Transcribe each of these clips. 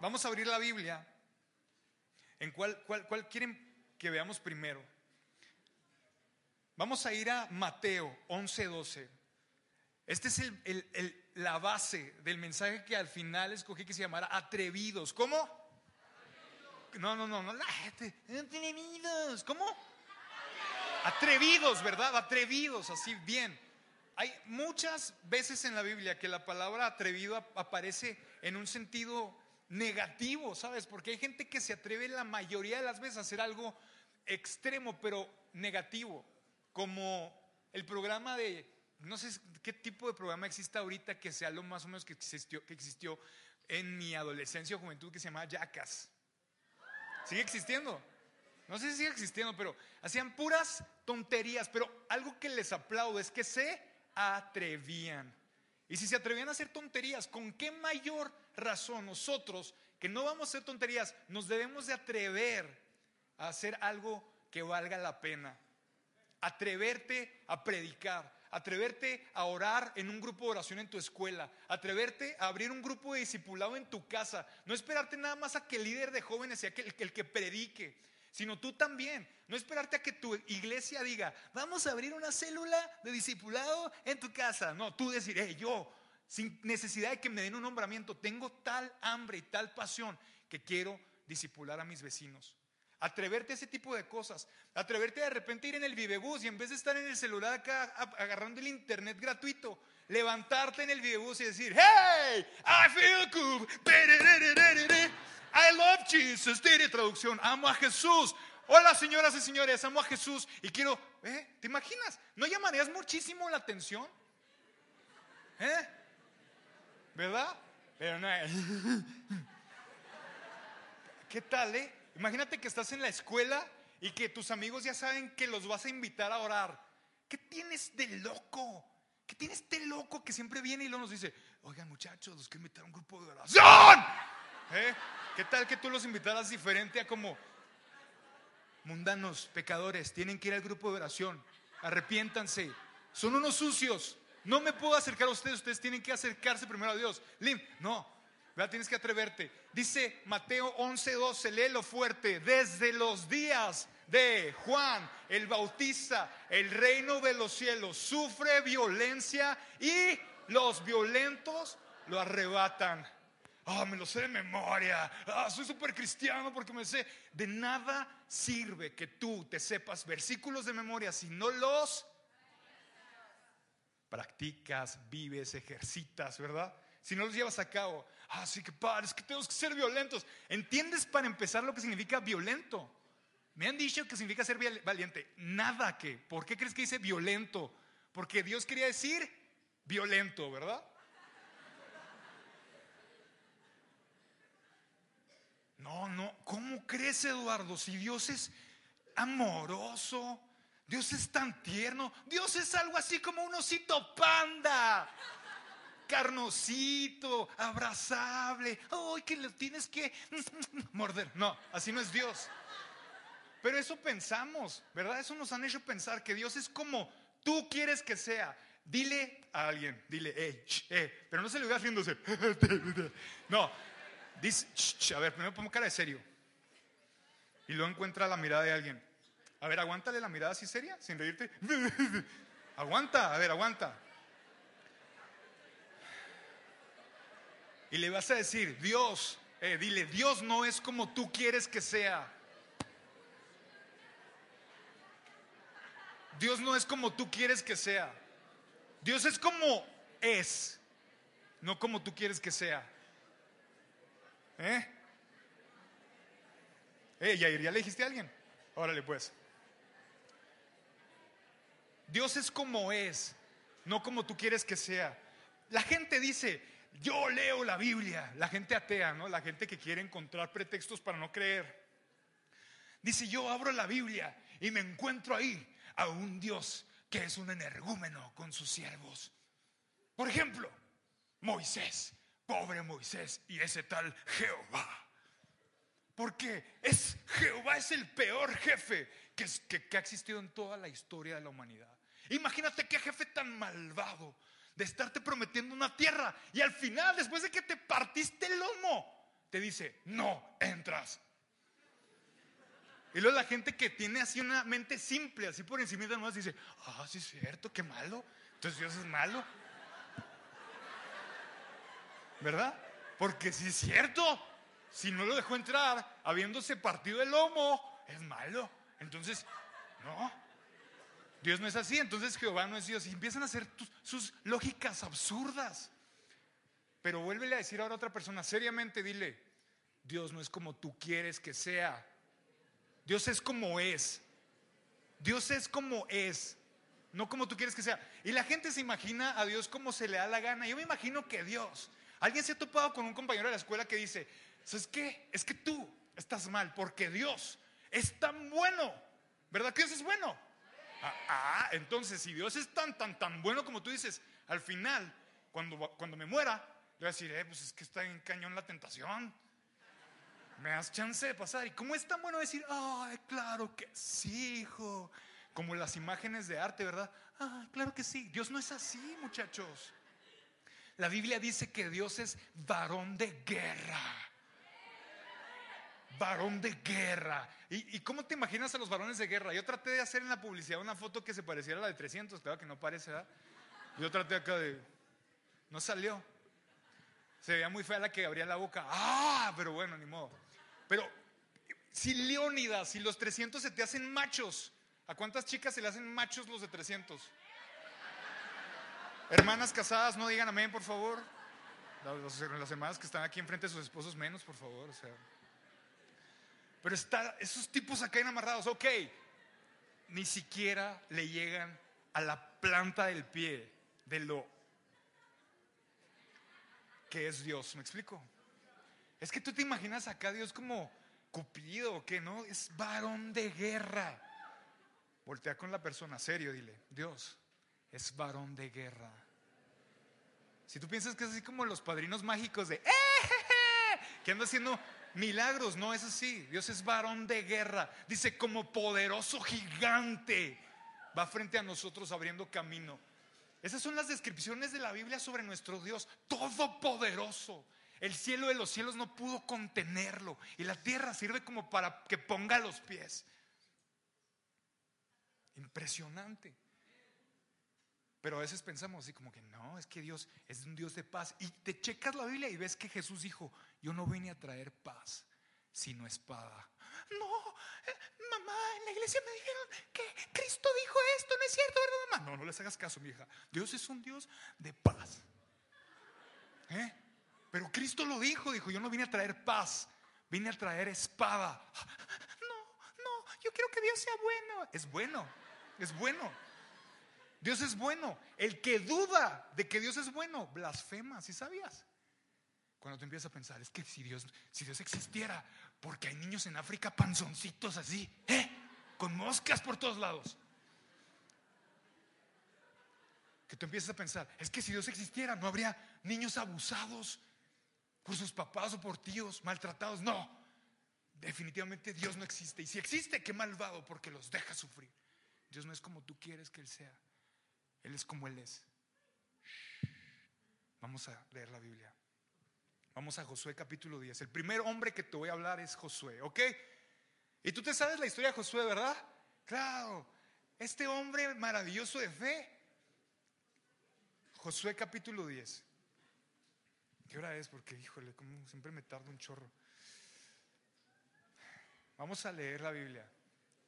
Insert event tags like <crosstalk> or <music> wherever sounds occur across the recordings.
vamos a abrir la Biblia. ¿En cuál, cuál, cuál quieren que veamos primero? Vamos a ir a Mateo 11:12. Este es el, el- la base del mensaje que al final escogí que se llamara atrevidos. ¿Cómo? No, no, no, no, la gente, atrevidos. ¿Cómo? Atrevidos, ¿verdad? Atrevidos, así bien. Hay muchas veces en la Biblia que la palabra atrevido ap- aparece en un sentido negativo, ¿sabes? Porque hay gente que se atreve la mayoría de las veces a hacer algo extremo, pero negativo, como el programa de, no sé qué tipo de programa existe ahorita que sea lo más o menos que existió, que existió en mi adolescencia o juventud que se llamaba Jackass. Sigue existiendo. No sé si sigue existiendo, pero hacían puras tonterías. Pero algo que les aplaudo es que se atrevían. Y si se atrevían a hacer tonterías, ¿con qué mayor razón nosotros, que no vamos a hacer tonterías, nos debemos de atrever a hacer algo que valga la pena? Atreverte a predicar, atreverte a orar en un grupo de oración en tu escuela, atreverte a abrir un grupo de discipulado en tu casa, no esperarte nada más a que el líder de jóvenes sea el, que predique, sino tú también, no esperarte a que tu iglesia diga, vamos a abrir una célula de discipulado en tu casa, no, tú decir, "Hey, yo, sin necesidad de que me den un nombramiento, tengo tal hambre y tal pasión que quiero discipular a mis vecinos. Atreverte a ese tipo de cosas. Atreverte de repente a ir en el vivebús y en vez de estar en el celular acá agarrando el internet gratuito, levantarte en el vivebús y decir, hey, I feel good. I love Jesus. Tiene traducción. Amo a Jesús. Hola señoras y señores, amo a Jesús y quiero, ¿eh? ¿Te imaginas? ¿No llamarías muchísimo la atención? ¿Eh? ¿Verdad? Pero no. <laughs> ¿Qué tal, eh? Imagínate que estás en la escuela y que tus amigos ya saben que los vas a invitar a orar. ¿Qué tienes de loco? ¿Qué tienes de loco que siempre viene y luego nos dice, oigan muchachos, los quiero invitar a un grupo de oración? ¿Eh? ¿Qué tal que tú los invitaras diferente a como mundanos, pecadores, tienen que ir al grupo de oración, arrepiéntanse, son unos sucios, no me puedo acercar a ustedes, ustedes tienen que acercarse primero a Dios. Lim, no, ¿verdad? tienes que atreverte. Dice Mateo 11:12, léelo fuerte, desde los días de Juan el Bautista, el reino de los cielos sufre violencia y los violentos lo arrebatan. Ah, me lo sé de memoria. Ah, soy súper cristiano porque me sé. De nada sirve que tú te sepas versículos de memoria si no los practicas, vives, ejercitas, ¿verdad? Si no los llevas a cabo. Ah, sí que padre, que tenemos que ser violentos. ¿Entiendes para empezar lo que significa violento? Me han dicho que significa ser valiente. Nada que. ¿Por qué crees que dice violento? Porque Dios quería decir violento, ¿verdad? No, no, ¿cómo crees, Eduardo? Si Dios es amoroso, Dios es tan tierno, Dios es algo así como un osito panda, carnosito, abrazable, ay, que le tienes que morder. No, así no es Dios. Pero eso pensamos, ¿verdad? Eso nos han hecho pensar que Dios es como tú quieres que sea. Dile a alguien, dile, eh, ch, eh, pero no se le vea haciéndose. <laughs> No, dice, a ver, primero pongo cara de serio. Y luego encuentra la mirada de alguien. A ver, aguántale la mirada así seria, sin reírte. <laughs> Aguanta, a ver, aguanta. Y le vas a decir, Dios, eh, dile, Dios no es como tú quieres que sea. Dios no es como tú quieres que sea. Dios es como es, no como tú quieres que sea. ¿Eh? Eh, Yair, ¿ya le dijiste a alguien? Órale, pues. Dios es como es, no como tú quieres que sea. La gente dice, yo leo la Biblia. La gente atea, ¿no? La gente que quiere encontrar pretextos para no creer. Dice, yo abro la Biblia y me encuentro ahí a un Dios que es un energúmeno con sus siervos. Por ejemplo, Moisés, pobre Moisés y ese tal Jehová. Porque es Jehová es el peor jefe que, que- que ha existido en toda la historia de la humanidad. Imagínate qué jefe tan malvado de estarte prometiendo una tierra y al final, después de que te partiste el lomo, te dice, no entras. Y luego la gente que tiene así una mente simple, así por encima de nomás, dice, ah, sí es cierto, qué malo. Entonces Dios es malo. ¿Verdad? Porque si es cierto, si no lo dejó entrar, habiéndose partido el lomo, es malo. Entonces, no. Dios no es así, entonces Jehová no es Dios. Y empiezan a hacer sus lógicas absurdas. Pero vuélvele a decir ahora a otra persona, seriamente dile, Dios no es como tú quieres que sea. Dios es como es. Dios es como es, no como tú quieres que sea. Y la gente se imagina a Dios como se le da la gana. Yo me imagino que Dios, alguien se ha topado con un compañero de la escuela que dice, ¿sabes qué? Es que tú estás mal porque Dios es tan bueno. ¿Verdad que Dios es bueno? Ah, ah, entonces si Dios es tan, tan, tan bueno como tú dices, al final, cuando, cuando me muera, le voy a decir, eh, pues es que está en cañón la tentación me das chance de pasar. ¿Y cómo es tan bueno decir, ay, claro que sí, hijo? Como las imágenes de arte, ¿verdad? Ah, claro que sí. Dios no es así, muchachos. La Biblia dice que Dios es varón de guerra. Varón de guerra. ¿Y, cómo te imaginas a los varones de guerra? Yo traté de hacer en la publicidad una foto que se pareciera a la de 300, claro que no parece, ¿verdad? Yo traté acá de... No salió. Se veía muy fea la que abría la boca. Ah, pero bueno, ni modo. Pero si Leónidas si los 300 se te hacen machos, ¿a cuántas chicas se le hacen machos los de 300? Hermanas casadas, no digan amén, por favor. Las hermanas que están aquí enfrente de sus esposos, menos, por favor. Pero está, esos tipos acá amarrados, ok. Ni siquiera le llegan a la planta del pie de lo que es Dios. ¿Me explico? Es que tú te imaginas acá Dios como Cupido, que no, es varón de guerra. Voltea con la persona, serio, dile, Dios es varón de guerra. Si tú piensas que es así como los padrinos mágicos de, ¡Eh, que anda haciendo milagros, no es así. Dios es varón de guerra. Dice, como poderoso gigante, va frente a nosotros abriendo camino. Esas son las descripciones de la Biblia sobre nuestro Dios, todopoderoso. El cielo de los cielos no pudo contenerlo y la tierra sirve como para que ponga los pies. Impresionante. Pero a veces pensamos así como que no, es que Dios es un Dios de paz. Y te checas la Biblia y ves que Jesús dijo, yo no vine a traer paz, sino espada. No, eh, mamá, en la iglesia me dijeron que Cristo dijo esto, no es cierto, ¿verdad, mamá? No, no les hagas caso, mi hija. Dios es un Dios de paz. ¿Eh? Pero Cristo lo dijo, dijo, yo no vine a traer paz, vine a traer espada. No, no, yo quiero que Dios sea bueno. Es bueno, es bueno. Dios es bueno. El que duda de que Dios es bueno, blasfema, ¿sí sabías? Cuando te empiezas a pensar, es que si Dios, si Dios existiera, porque hay niños en África panzoncitos así, ¿eh? Con moscas por todos lados. Que tú empiezas a pensar, es que si Dios existiera, no habría niños abusados, por sus papás o por tíos maltratados. No, definitivamente Dios no existe. Y si existe, qué malvado porque los deja sufrir. Dios no es como tú quieres que Él sea. Él es como Él es. Vamos a leer la Biblia. Vamos a Josué capítulo 10. El primer hombre que te voy a hablar es Josué, ¿ok? Y tú te sabes la historia de Josué, ¿verdad? Claro. Este hombre maravilloso de fe. Josué capítulo 10. ¿Qué hora es? Porque, híjole, como siempre me tardo un chorro. Vamos a leer la Biblia.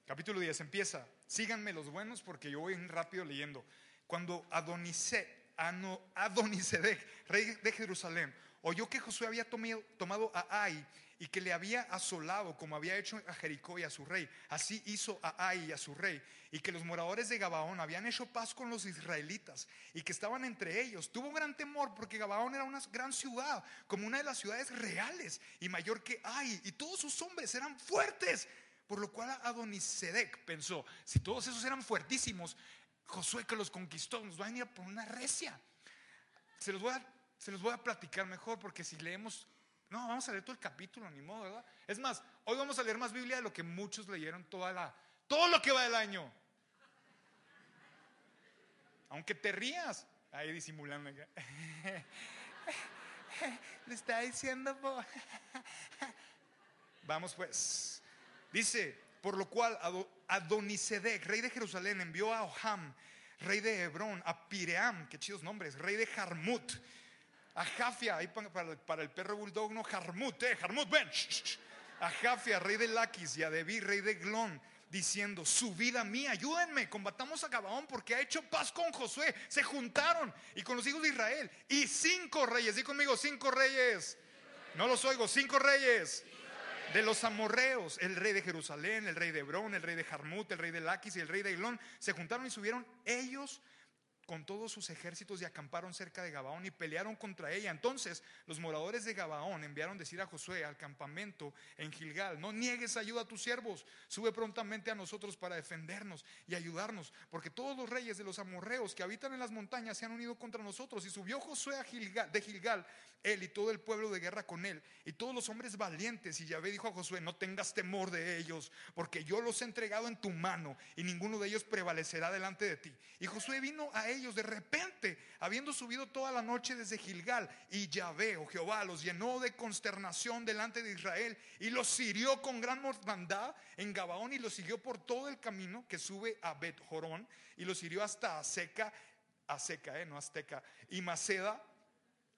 Capítulo 10 empieza. Síganme los buenos porque yo voy rápido leyendo. Cuando Adonisedec, rey de Jerusalén, oyó que Josué había tomado a Ai y que le había asolado como había hecho a Jericó y a su rey. Así hizo a Ai y a su rey. Y que los moradores de Gabaón habían hecho paz con los israelitas y que estaban entre ellos. Tuvo gran temor porque Gabaón era una gran ciudad, como una de las ciudades reales y mayor que Ai. Y todos sus hombres eran fuertes. Por lo cual Adonisedec pensó, si todos esos eran fuertísimos, Josué que los conquistó nos va a venir por una recia. Se los voy a, se los voy a platicar mejor porque si leemos no, vamos a leer todo el capítulo, ni modo, ¿verdad? Es más, hoy vamos a leer más Biblia de lo que muchos leyeron toda la, todo lo que va del año. Aunque te rías, ahí disimulando. <laughs> Le está diciendo, <laughs> Vamos pues. Dice, por lo cual Adonisedec, rey de Jerusalén, envió a Oham, rey de Hebrón, a Piream, que chidos nombres, rey de Jarmut, a Jafia, ahí para, el perro bulldog, no, Jarmut, eh, Jarmut, ven, a Jafia, rey de Laquis, y a Debir, rey de Glon, diciendo, su vida mía, ayúdenme, combatamos a Gabaón porque ha hecho paz con Josué. Se juntaron y con los hijos de Israel y cinco reyes, di conmigo, cinco reyes. No los oigo, cinco reyes de los amorreos, el rey de Jerusalén, el rey de Hebrón, el rey de Jarmut, el rey de Laquis y el rey de Ilón, se juntaron y subieron ellos con todos sus ejércitos y acamparon cerca de Gabaón y pelearon contra ella. Entonces los moradores de Gabaón enviaron decir a Josué al campamento en Gilgal, no niegues ayuda a tus siervos, sube prontamente a nosotros para defendernos y ayudarnos, porque todos los reyes de los amorreos que habitan en las montañas se han unido contra nosotros. Y subió Josué a de Gilgal, él y todo el pueblo de guerra con él, y todos los hombres valientes. Y Yahvé dijo a Josué, no tengas temor de ellos, porque yo los he entregado en tu mano, y ninguno de ellos prevalecerá delante de ti. Y Josué vino a ellos de repente, habiendo subido toda la noche desde Gilgal, y Yahvé o oh Jehová los llenó de consternación delante de Israel y los hirió con gran mortandad en Gabaón y los siguió por todo el camino que sube a Bet Jorón y los hirió hasta Aseca, Aseca, eh, no Azteca, y Maceda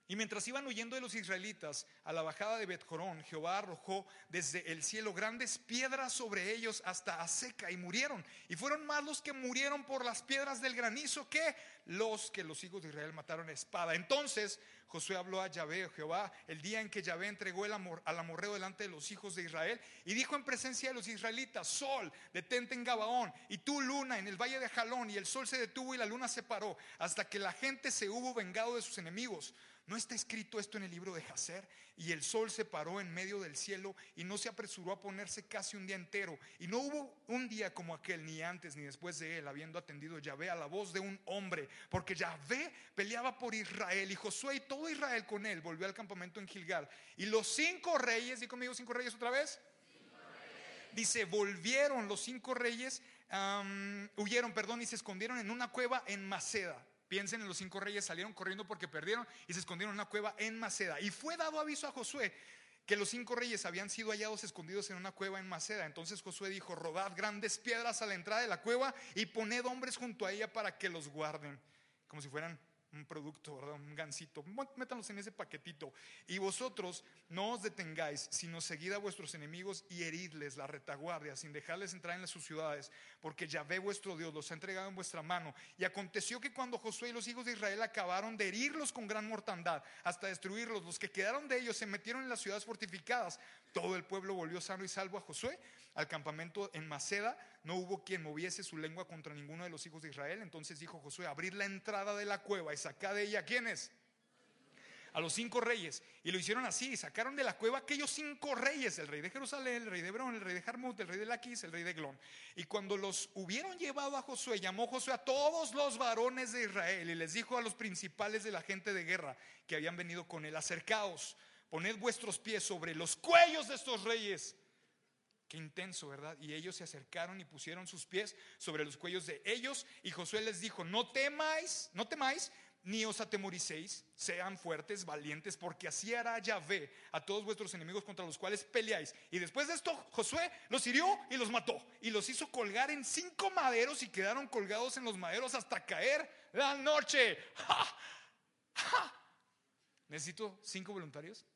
y mientras iban huyendo de los israelitas a la bajada de Betjorón, Jehová arrojó desde el cielo grandes piedras sobre ellos hasta a seca y murieron. Y fueron más los que murieron por las piedras del granizo que los que los hijos de Israel mataron a espada. Entonces Josué habló a Yahvé, Jehová, el día en que Yahvé entregó el amor, al amorreo delante de los hijos de Israel y dijo en presencia de los israelitas, sol, detente en Gabaón y tú luna en el valle de Jalón y el sol se detuvo y la luna se paró hasta que la gente se hubo vengado de sus enemigos. ¿No está escrito esto en el libro de Jacer? Y el sol se paró en medio del cielo y no se apresuró a ponerse casi un día entero. Y no hubo un día como aquel, ni antes ni después de él, habiendo atendido Yahvé a la voz de un hombre. Porque Yahvé peleaba por Israel y Josué y todo Israel con él volvió al campamento en Gilgal. Y los cinco reyes, di conmigo cinco reyes otra vez. Dice, volvieron los cinco reyes, huyeron, perdón, y se escondieron en una cueva en Maceda. Piensen en los cinco reyes, salieron corriendo porque perdieron y se escondieron en una cueva en Maceda. Y fue dado aviso a Josué que los cinco reyes habían sido hallados escondidos en una cueva en Maceda. Entonces Josué dijo, rodad grandes piedras a la entrada de la cueva y poned hombres junto a ella para que los guarden, como si fueran un producto. Un gansito. Métanlos en ese paquetito. Y vosotros no os detengáis, sino seguid a vuestros enemigos y heridles la retaguardia, sin dejarles entrar en sus ciudades, porque ya ve vuestro Dios los ha entregado en vuestra mano. Y aconteció que cuando Josué y los hijos de Israel acabaron de herirlos con gran mortandad, hasta destruirlos, los que quedaron de ellos se metieron en las ciudades fortificadas. Todo el pueblo volvió sano y salvo a Josué al campamento en Maceda, no hubo quien moviese su lengua contra ninguno de los hijos de Israel. Entonces dijo Josué, abrir la entrada de la cueva y sacar de ella, ¿quiénes? A los cinco reyes. Y lo hicieron así, y sacaron de la cueva aquellos cinco reyes, el rey de Jerusalén, el rey de Hebrón, el rey de Jarmut, el rey de Laquis, el rey de Glón. Y cuando los hubieron llevado a Josué, llamó Josué a todos los varones de Israel y les dijo a los principales de la gente de guerra que habían venido con él, acercaos, poned vuestros pies sobre los cuellos de estos reyes Qué intenso, ¿verdad? Y ellos se acercaron y pusieron sus pies sobre los cuellos de ellos. Y Josué les dijo, no temáis, no temáis, ni os atemoricéis, sean fuertes, valientes, porque así hará Yahvé a todos vuestros enemigos contra los cuales peleáis. Y después de esto, Josué los hirió y los mató. Y los hizo colgar en cinco maderos y quedaron colgados en los maderos hasta caer la noche. ¿Necesito cinco voluntarios?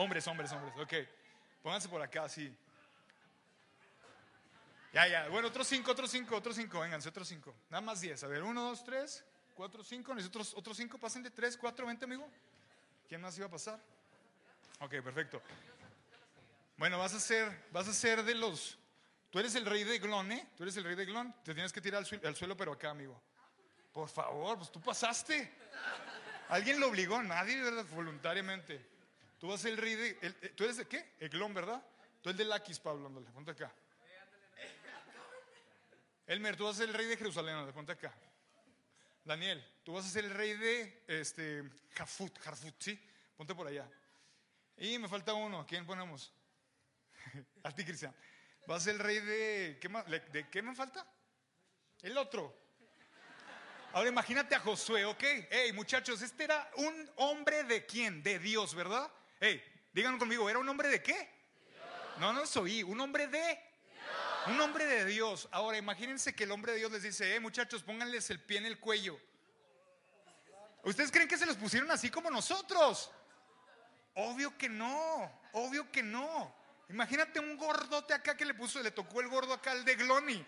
Hombres, hombres, hombres. Ok. Pónganse por acá, sí. Ya, ya. Bueno, otros cinco, otros cinco, otros cinco. Vénganse, otros cinco. Nada más diez. A ver, uno, dos, tres, cuatro, cinco. Nosotros, otros cinco. Pasen de tres, cuatro, vente, amigo. ¿Quién más iba a pasar? Ok, perfecto. Bueno, vas a ser, vas a ser de los. Tú eres el rey de Glon, ¿eh? Tú eres el rey de Glon. Te tienes que tirar al suelo, al suelo pero acá, amigo. Por favor, pues tú pasaste. ¿Alguien lo obligó? Nadie, ¿verdad? Voluntariamente. Tú vas a ser el rey de. El, ¿Tú eres de qué? Eglón, ¿verdad? Tú eres de Laquis, Pablo, ándale, ponte acá. Elmer, tú vas a ser el rey de Jerusalén, ándale, ponte acá. Daniel, tú vas a ser el rey de este, Jafut, Jarfut, ¿sí? Ponte por allá. Y me falta uno, quién ponemos? <laughs> a ti, Cristian. Vas a ser el rey de. ¿qué, más, ¿De qué me falta? El otro. Ahora imagínate a Josué, ¿ok? Hey, muchachos, este era un hombre de quién? De Dios, ¿verdad? Hey, Digan conmigo, ¿era un hombre de qué? No, no soy, un hombre de... Un hombre de Dios. Ahora imagínense que el hombre de Dios les dice, eh muchachos, pónganles el pie en el cuello. ¿Ustedes creen que se los pusieron así como nosotros? Obvio que no, obvio que no. Imagínate un gordote acá que le puso, le tocó el gordo acá al de Glony.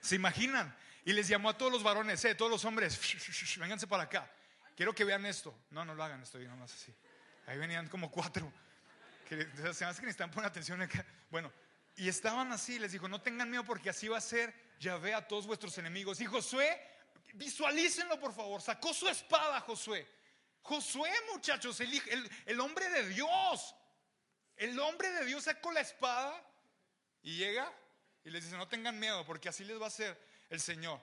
¿Se imaginan? Y les llamó a todos los varones, eh, todos los hombres, <laughs> vénganse para acá. Quiero que vean esto. No, no lo hagan, estoy nomás así. Ahí venían como cuatro. Que, se me hace que necesitan poner atención acá. Bueno, y estaban así, les dijo, no tengan miedo porque así va a ser ve a todos vuestros enemigos. Y Josué, visualícenlo por favor, sacó su espada Josué. Josué, muchachos, el, el hombre de Dios. El hombre de Dios sacó la espada y llega y les dice, no tengan miedo porque así les va a hacer el Señor.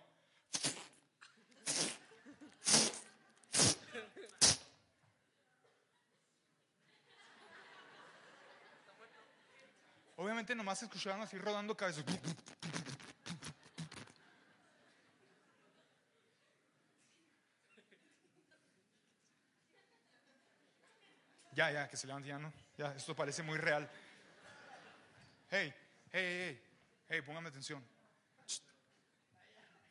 Obviamente nomás escuchaban así rodando cabezas. Ya, ya, que se levante ya, ¿no? Ya, esto parece muy real. Hey, hey, hey, hey, póngame atención.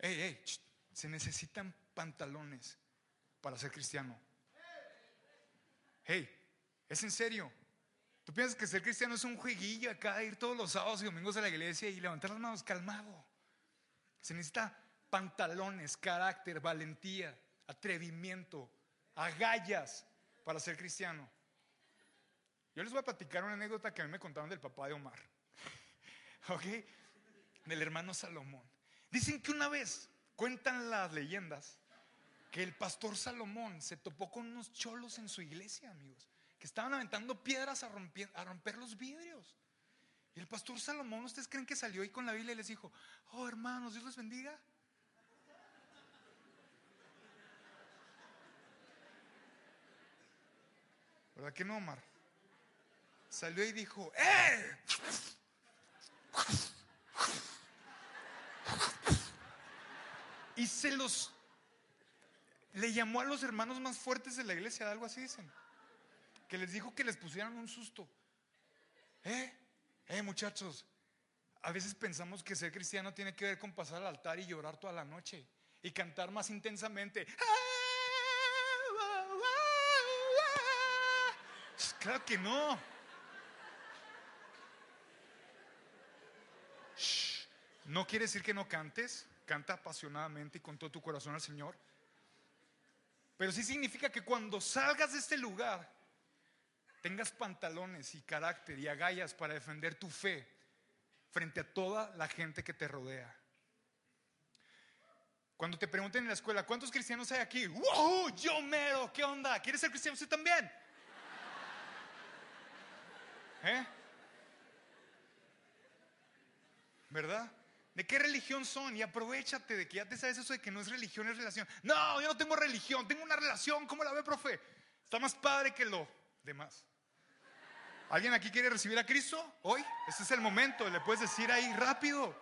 Hey, hey, se necesitan pantalones para ser cristiano. Hey, es en serio. ¿Tú piensas que ser cristiano es un jueguillo acá, ir todos los sábados y domingos a la iglesia y levantar las manos calmado? Se necesita pantalones, carácter, valentía, atrevimiento, agallas para ser cristiano. Yo les voy a platicar una anécdota que a mí me contaron del papá de Omar. <laughs> ¿Ok? Del hermano Salomón. Dicen que una vez, cuentan las leyendas, que el pastor Salomón se topó con unos cholos en su iglesia, amigos, que estaban aventando piedras a romper, a romper los vidrios. Y el pastor Salomón, ¿ustedes creen que salió ahí con la Biblia y les dijo, oh hermanos, Dios les bendiga? ¿Verdad que no, Omar? salió y dijo, ¡eh! <laughs> Y se los, le llamó a los hermanos más fuertes de la iglesia, algo así dicen, que les dijo que les pusieran un susto. ¿Eh? Eh, muchachos, a veces pensamos que ser cristiano tiene que ver con pasar al altar y llorar toda la noche y cantar más intensamente. Claro que no. No quiere decir que no cantes, canta apasionadamente y con todo tu corazón al Señor. Pero sí significa que cuando salgas de este lugar, tengas pantalones y carácter y agallas para defender tu fe frente a toda la gente que te rodea. Cuando te pregunten en la escuela, ¿cuántos cristianos hay aquí? ¡Wow! Yo mero, ¿qué onda? ¿Quieres ser cristiano usted también? ¿Eh? ¿Verdad? ¿De qué religión son? Y aprovechate de que ya te sabes eso de que no es religión, es relación. No, yo no tengo religión, tengo una relación. ¿Cómo la ve, profe? Está más padre que lo demás. ¿Alguien aquí quiere recibir a Cristo hoy? Este es el momento, le puedes decir ahí rápido.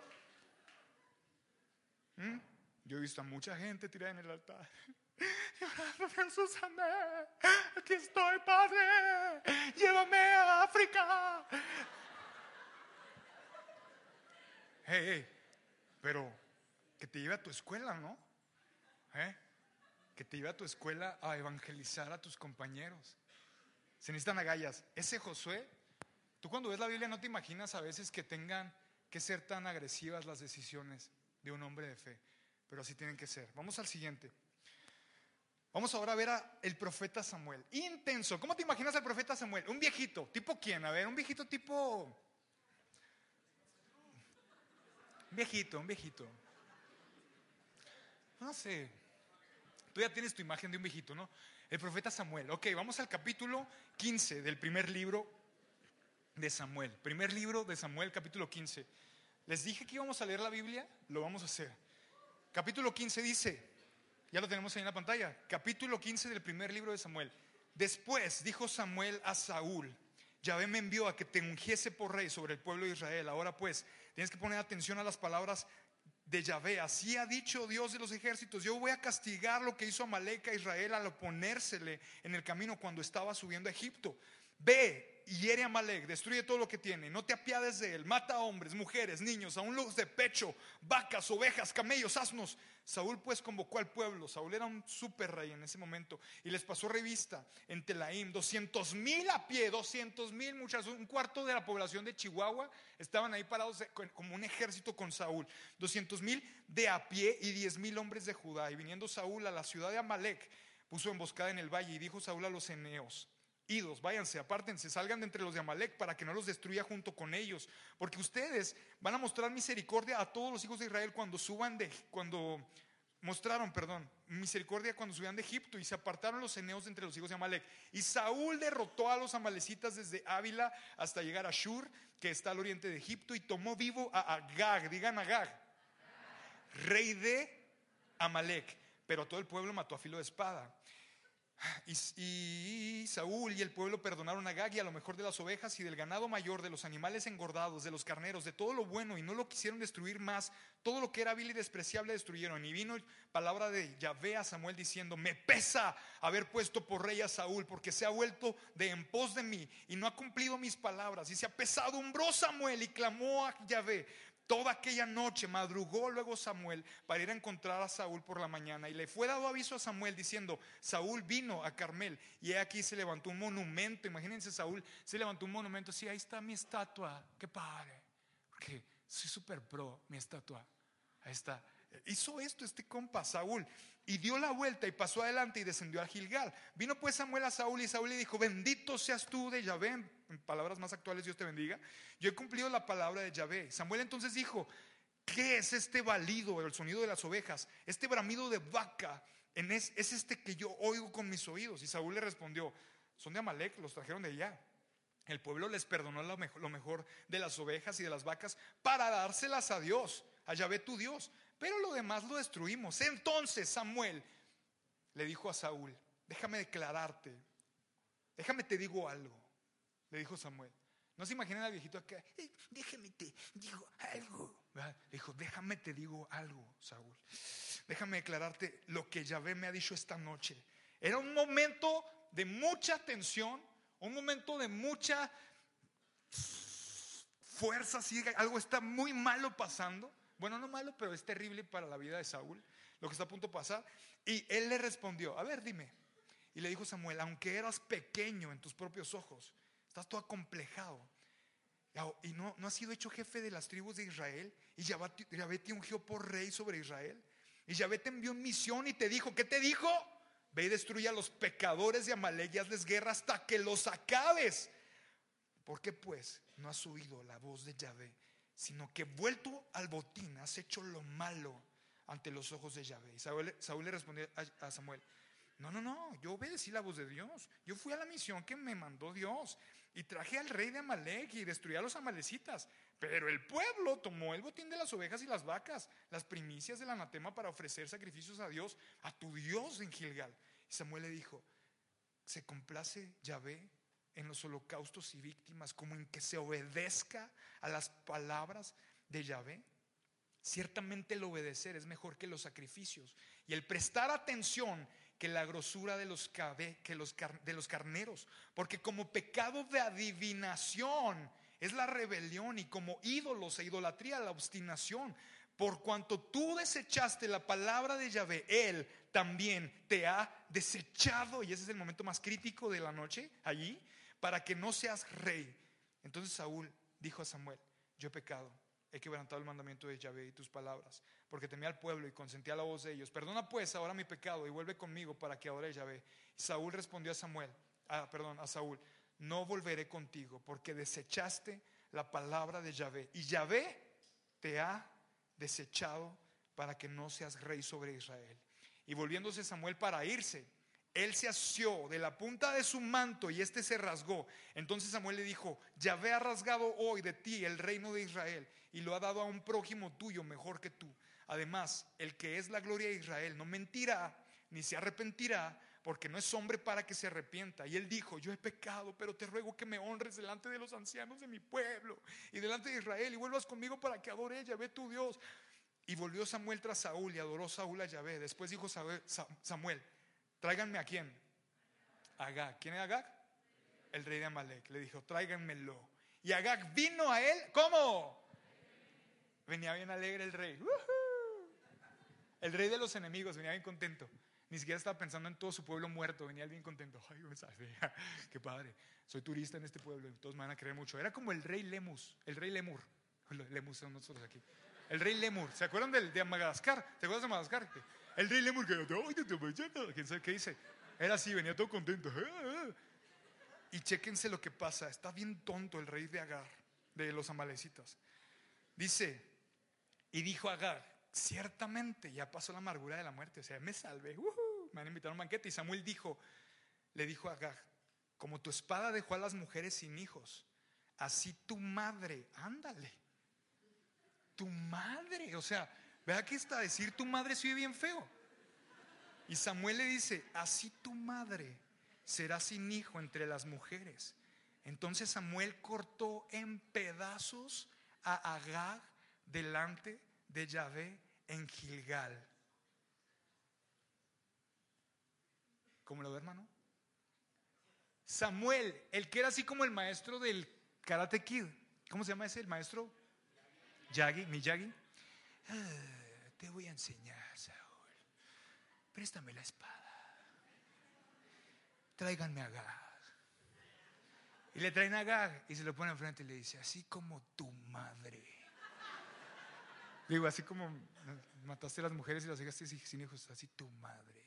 ¿Mm? Yo he visto a mucha gente tirada en el altar. <laughs> Jesús, aquí estoy, Padre. Llévame a África. Hey, hey, pero que te lleve a tu escuela, ¿no? ¿Eh? Que te lleve a tu escuela a evangelizar a tus compañeros. Se necesitan agallas. Ese Josué, tú cuando ves la Biblia no te imaginas a veces que tengan que ser tan agresivas las decisiones de un hombre de fe, pero así tienen que ser. Vamos al siguiente. Vamos ahora a ver a el profeta Samuel. Intenso. ¿Cómo te imaginas al profeta Samuel? Un viejito. ¿Tipo quién? A ver, un viejito tipo Un viejito, un viejito. No sé. Tú ya tienes tu imagen de un viejito, ¿no? El profeta Samuel. Ok, vamos al capítulo 15 del primer libro de Samuel. Primer libro de Samuel, capítulo 15. Les dije que íbamos a leer la Biblia, lo vamos a hacer. Capítulo 15 dice, ya lo tenemos ahí en la pantalla, capítulo 15 del primer libro de Samuel. Después dijo Samuel a Saúl, Yahvé me envió a que te ungiese por rey sobre el pueblo de Israel. Ahora pues, tienes que poner atención a las palabras de Yahvé. Así ha dicho Dios de los ejércitos, yo voy a castigar lo que hizo Amalek a Israel al oponérsele en el camino cuando estaba subiendo a Egipto. Ve hiere a Amalek, destruye todo lo que tiene, no te apiades de él, mata a hombres, mujeres, niños, aún los de pecho, vacas, ovejas, camellos, asnos. Saúl pues convocó al pueblo, Saúl era un super rey en ese momento, y les pasó revista en Telaim, 200 mil a pie, 200 mil, muchas, un cuarto de la población de Chihuahua estaban ahí parados como un ejército con Saúl, 200 mil de a pie y 10 mil hombres de Judá, y viniendo Saúl a la ciudad de Amalek, puso emboscada en el valle y dijo Saúl a los eneos, Idos, váyanse, apártense, salgan de entre los de Amalek para que no los destruya junto con ellos, porque ustedes van a mostrar misericordia a todos los hijos de Israel cuando suban de cuando mostraron, perdón, misericordia cuando subían de Egipto y se apartaron los eneos entre los hijos de Amalek. Y Saúl derrotó a los amalecitas desde Ávila hasta llegar a Shur, que está al oriente de Egipto, y tomó vivo a Agag, digan Agag, rey de Amalek, pero todo el pueblo mató a filo de espada. Y, Saúl y el pueblo perdonaron a Gag y a lo mejor de las ovejas y del ganado mayor, de los animales engordados, de los carneros, de todo lo bueno, y no lo quisieron destruir más. Todo lo que era vil y despreciable destruyeron. Y vino palabra de Yahvé a Samuel diciendo: Me pesa haber puesto por rey a Saúl, porque se ha vuelto de en pos de mí y no ha cumplido mis palabras. Y se ha pesado Samuel y clamó a Yahvé. Toda aquella noche madrugó luego Samuel para ir a encontrar a Saúl por la mañana y le fue dado aviso a Samuel diciendo, Saúl vino a Carmel y aquí se levantó un monumento, imagínense Saúl, se levantó un monumento, sí, ahí está mi estatua, qué padre, porque soy súper pro, mi estatua, ahí está. Hizo esto este compa, Saúl, y dio la vuelta y pasó adelante y descendió a Gilgal. Vino pues Samuel a Saúl y Saúl le dijo, bendito seas tú de Yahvé, en palabras más actuales, Dios te bendiga. Yo he cumplido la palabra de Yahvé. Samuel entonces dijo, ¿qué es este balido, el sonido de las ovejas? Este bramido de vaca es, es este que yo oigo con mis oídos. Y Saúl le respondió, son de Amalek, los trajeron de allá. El pueblo les perdonó lo mejor, lo mejor de las ovejas y de las vacas para dárselas a Dios, a Yahvé tu Dios pero lo demás lo destruimos. Entonces Samuel le dijo a Saúl, déjame declararte, déjame te digo algo, le dijo Samuel. No se imaginen al viejito acá, déjame te digo algo. dijo, déjame te digo algo, Saúl. Déjame declararte lo que Yahvé me ha dicho esta noche. Era un momento de mucha tensión, un momento de mucha fuerza, si algo está muy malo pasando. Bueno, no malo, pero es terrible para la vida de Saúl, lo que está a punto de pasar. Y él le respondió, a ver, dime. Y le dijo Samuel, aunque eras pequeño en tus propios ojos, estás todo acomplejado. Y no, no has sido hecho jefe de las tribus de Israel. Y Yahvé te ungió por rey sobre Israel. Y Yahvé te envió en misión y te dijo, ¿qué te dijo? Ve y destruye a los pecadores de Amalek y hazles guerra hasta que los acabes. ¿Por qué pues no has oído la voz de Yahvé sino que vuelto al botín has hecho lo malo ante los ojos de Yahvé. Y Saúl, le respondió a, Samuel, no, no, no, yo obedecí la voz de Dios. Yo fui a la misión que me mandó Dios y traje al rey de Amalek y destruí a los amalecitas. Pero el pueblo tomó el botín de las ovejas y las vacas, las primicias del anatema para ofrecer sacrificios a Dios, a tu Dios en Gilgal. Y Samuel le dijo, ¿se complace Yahvé en los holocaustos y víctimas, como en que se obedezca a las palabras de Yahvé. Ciertamente el obedecer es mejor que los sacrificios y el prestar atención que la grosura de los, que los, de los carneros, porque como pecado de adivinación es la rebelión y como ídolos e idolatría la obstinación. Por cuanto tú desechaste la palabra de Yahvé, Él también te ha desechado. Y ese es el momento más crítico de la noche allí para que no seas rey. Entonces Saúl dijo a Samuel, yo he pecado, he quebrantado el mandamiento de Yahvé y tus palabras, porque temí al pueblo y consentí a la voz de ellos. Perdona pues ahora mi pecado y vuelve conmigo para que adore Yahvé. Saúl respondió a Samuel, ah, perdón, a Saúl, no volveré contigo, porque desechaste la palabra de Yahvé y Yahvé te ha desechado para que no seas rey sobre Israel. Y volviéndose Samuel para irse, él se asió de la punta de su manto y éste se rasgó. Entonces Samuel le dijo, Yahvé ha rasgado hoy de ti el reino de Israel y lo ha dado a un prójimo tuyo mejor que tú. Además, el que es la gloria de Israel no mentirá ni se arrepentirá porque no es hombre para que se arrepienta. Y él dijo, yo he pecado, pero te ruego que me honres delante de los ancianos de mi pueblo y delante de Israel y vuelvas conmigo para que adore a Yahvé tu Dios. Y volvió Samuel tras Saúl y adoró Saúl a Yahvé. Después dijo Samuel, tráiganme a quién. Agag. ¿Quién es Agag? El rey de Amalek. Le dijo, tráiganmelo. Y Agag vino a él, ¿cómo? Venía bien alegre el rey. El rey de los enemigos venía bien contento. Ni siquiera estaba pensando en todo su pueblo muerto, venía bien contento. Ay, <laughs> qué padre. Soy turista en este pueblo, todos me van a creer mucho. Era como el rey Lemus, el rey Lemur. <laughs> Lemus son nosotros aquí. El rey Lemur. ¿Se acuerdan del, de Madagascar? ¿Te acuerdas de Madagascar? El rey Lemur que ¿quién sabe qué dice? Era así, venía todo contento. Y chéquense lo que pasa. Está bien tonto el rey de Agar, de los amalecitas. Dice, y dijo Agar, ciertamente ya pasó la amargura de la muerte. O sea, me salvé. me han invitado a un banquete. Y Samuel dijo, le dijo a Agar, como tu espada dejó a las mujeres sin hijos, así tu madre, ándale tu madre. O sea, vea que está decir tu madre se bien feo. Y Samuel le dice, así tu madre será sin hijo entre las mujeres. Entonces Samuel cortó en pedazos a Agag delante de Yahvé en Gilgal. ¿Cómo lo ve, hermano? Samuel, el que era así como el maestro del Karate Kid. ¿Cómo se llama ese? El maestro Yagi, mi Yagi. Ah, te voy a enseñar, Saúl. Préstame la espada. Tráiganme a Gag. Y le traen a Gag y se lo pone enfrente y le dice, así como tu madre. Digo, así como mataste a las mujeres y las dejaste sin hijos, así tu madre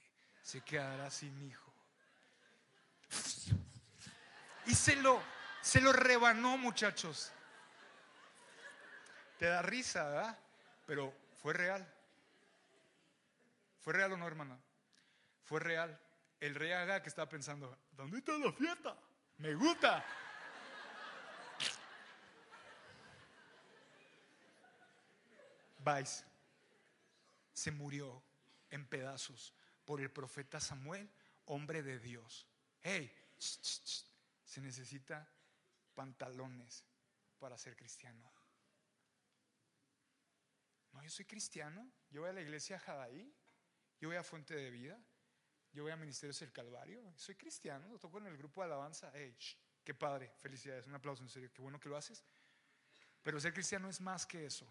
se quedará sin hijo. Y se lo, se lo rebanó, muchachos. Te da risa, ¿verdad? Pero fue real. ¿Fue real o no, hermana? Fue real. El rey Aga que estaba pensando, ¿dónde está la fiesta? Me gusta. Vais se murió en pedazos por el profeta Samuel, hombre de Dios. Hey, se necesita pantalones para ser cristiano. Yo soy cristiano, yo voy a la iglesia Jadaí, yo voy a Fuente de Vida, yo voy a Ministerios del Calvario, soy cristiano, lo toco en el grupo de alabanza. Qué padre, felicidades, un aplauso en serio, qué bueno que lo haces. Pero ser cristiano es más que eso.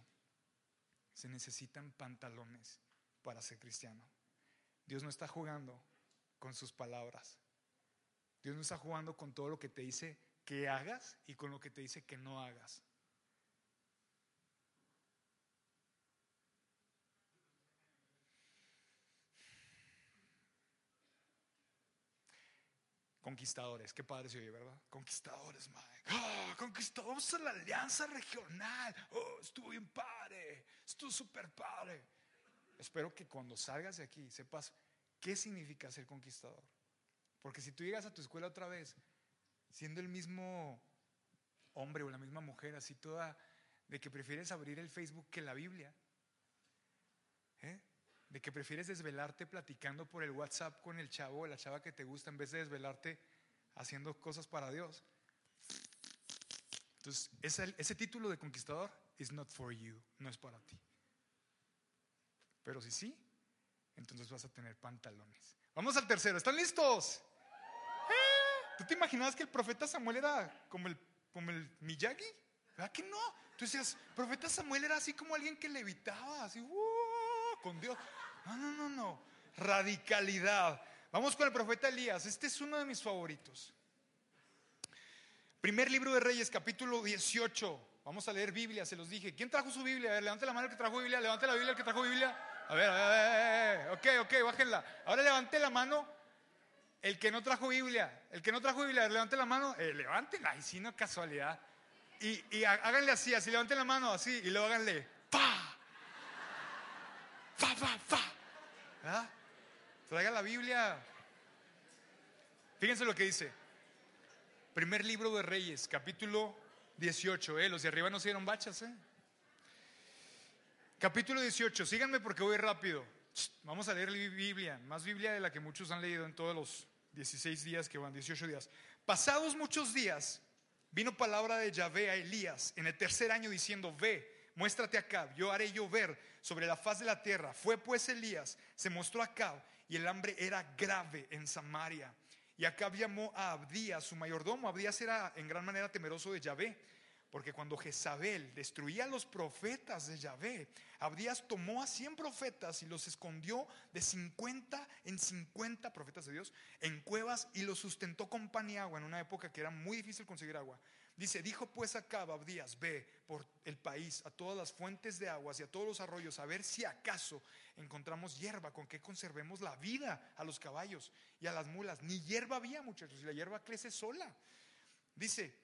Se necesitan pantalones para ser cristiano. Dios no está jugando con sus palabras. Dios no está jugando con todo lo que te dice que hagas y con lo que te dice que no hagas. Conquistadores, qué padre se oye, ¿verdad? Conquistadores, Mike. Ah, conquistadores a la alianza regional. Oh, estuvo bien padre. Estuvo súper padre. Espero que cuando salgas de aquí sepas qué significa ser conquistador. Porque si tú llegas a tu escuela otra vez, siendo el mismo hombre o la misma mujer, así toda, de que prefieres abrir el Facebook que la Biblia, ¿eh? De que prefieres desvelarte platicando por el WhatsApp con el chavo o la chava que te gusta en vez de desvelarte haciendo cosas para Dios. Entonces, ese, título de conquistador is not for you, no es para ti. Pero si sí, entonces vas a tener pantalones. Vamos al tercero, ¿están listos? ¿Tú te imaginabas que el profeta Samuel era como el, como el Miyagi? ¿Verdad que no? Tú decías, profeta Samuel era así como alguien que levitaba, así, uh, con Dios. No, no, no, no. Radicalidad. Vamos con el profeta Elías. Este es uno de mis favoritos. Primer libro de Reyes, capítulo 18. Vamos a leer Biblia, se los dije. ¿Quién trajo su Biblia? A ver, levante la mano el que trajo Biblia. Levante la Biblia el que trajo Biblia. A ver, a ver, a ver, ok, ok, bájenla. Ahora levante la mano el que no trajo Biblia. El que no trajo Biblia, levante la mano. Eh, y si no casualidad. Y, y háganle así, así, levanten la mano así y luego háganle. ¡Pa! ¡Fa, fa, fa! ¿Ah? Traiga la Biblia. Fíjense lo que dice. Primer libro de Reyes, capítulo 18. ¿eh? Los de arriba no se dieron bachas. ¿eh? Capítulo 18. Síganme porque voy rápido. Vamos a leer Biblia. Más Biblia de la que muchos han leído en todos los 16 días que van, 18 días. Pasados muchos días, vino palabra de Yahvé a Elías en el tercer año diciendo, ve, muéstrate acá, yo haré llover sobre la faz de la tierra. Fue pues Elías, se mostró acá y el hambre era grave en Samaria. Y acá llamó a Abdías, su mayordomo. Abdías era en gran manera temeroso de Yahvé. Porque cuando Jezabel destruía a los profetas de Yahvé, Abdías tomó a 100 profetas y los escondió de 50 en 50 profetas de Dios en cuevas y los sustentó con pan y agua en una época que era muy difícil conseguir agua. Dice, dijo pues acá Abdías, ve por el país a todas las fuentes de aguas y a todos los arroyos a ver si acaso encontramos hierba con que conservemos la vida a los caballos y a las mulas. Ni hierba había muchachos y la hierba crece sola. Dice,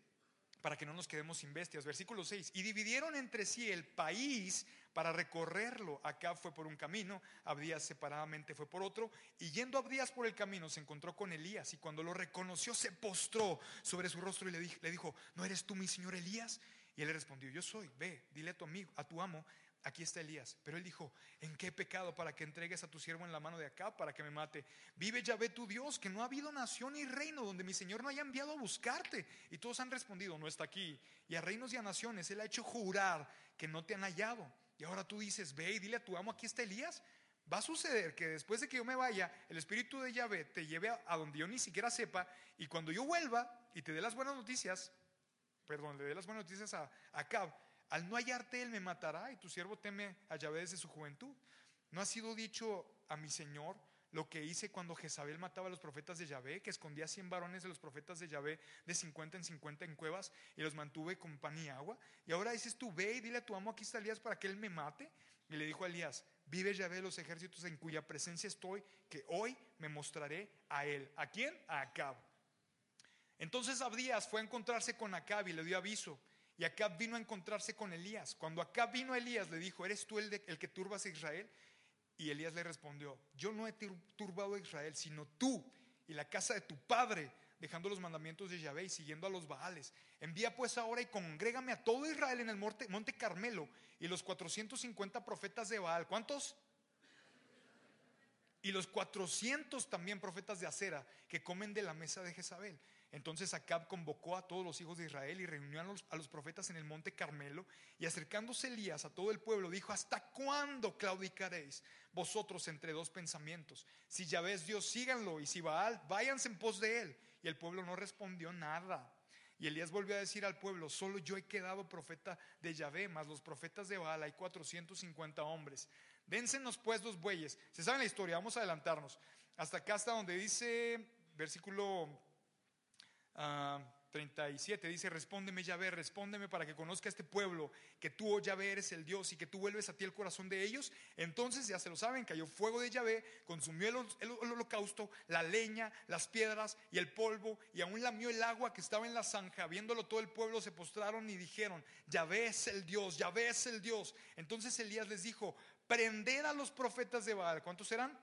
para que no nos quedemos sin bestias. Versículo 6. Y dividieron entre sí el país para recorrerlo. Acá fue por un camino, Abdías separadamente fue por otro. Y yendo Abdías por el camino se encontró con Elías y cuando lo reconoció se postró sobre su rostro y le dijo, ¿no eres tú mi señor Elías? Y él le respondió, yo soy, ve, dile a tu amigo, a tu amo, aquí está Elías. Pero él dijo, ¿en qué pecado para que entregues a tu siervo en la mano de acá para que me mate? Vive Yahvé tu Dios, que no ha habido nación ni reino donde mi Señor no haya enviado a buscarte. Y todos han respondido, no está aquí. Y a reinos y a naciones él ha hecho jurar que no te han hallado. Y ahora tú dices, ve y dile a tu amo, aquí está Elías. Va a suceder que después de que yo me vaya, el Espíritu de Yahvé te lleve a, donde yo ni siquiera sepa. Y cuando yo vuelva y te dé las buenas noticias, perdón, le dé las buenas noticias a Acab, al no hallarte, él me matará y tu siervo teme a Yahvé desde su juventud. ¿No ha sido dicho a mi Señor lo que hice cuando Jezabel mataba a los profetas de Yahvé, que escondía 100 varones de los profetas de Yahvé de 50 en 50 en cuevas y los mantuve con pan y agua? Y ahora dices tú, ve y dile a tu amo, aquí está Elías para que él me mate. Y le dijo a Elías, vive Yahvé de los ejércitos en cuya presencia estoy, que hoy me mostraré a él. ¿A quién? A Acab. Entonces Abdías fue a encontrarse con Acab y le dio aviso. Y Acab vino a encontrarse con Elías. Cuando Acab vino Elías, le dijo, ¿eres tú el, el que turbas a Israel? Y Elías le respondió, yo no he turbado a Israel, sino tú y la casa de tu padre, dejando los mandamientos de Yahvé y siguiendo a los Baales. Envía pues ahora y congrégame a todo Israel en el monte, monte Carmelo y los 450 profetas de Baal. ¿Cuántos? Y los 400 también profetas de Acera que comen de la mesa de Jezabel. Entonces Acab convocó a todos los hijos de Israel y reunió a los, profetas en el monte Carmelo. Y acercándose Elías a todo el pueblo, dijo: ¿Hasta cuándo claudicaréis vosotros entre dos pensamientos? Si ya ves Dios, síganlo. Y si Baal, váyanse en pos de él. Y el pueblo no respondió nada. Y Elías volvió a decir al pueblo: Solo yo he quedado profeta de Yahvé, más los profetas de Baal hay 450 hombres. Dénsenos pues dos bueyes. Se sabe la historia, vamos a adelantarnos. Hasta acá, hasta donde dice, versículo 37 ah, dice, respóndeme Yahvé, respóndeme para que conozca este pueblo, que tú, oh Yahvé, eres el Dios y que tú vuelves a ti el corazón de ellos. Entonces, ya se lo saben, cayó fuego de Yahvé, consumió el, holocausto, la leña, las piedras y el polvo, y aún lamió el agua que estaba en la zanja. Viéndolo todo el pueblo se postraron y dijeron, Yahvé es el Dios, Yahvé es el Dios. Entonces Elías les dijo, prender a los profetas de Baal. ¿Cuántos eran?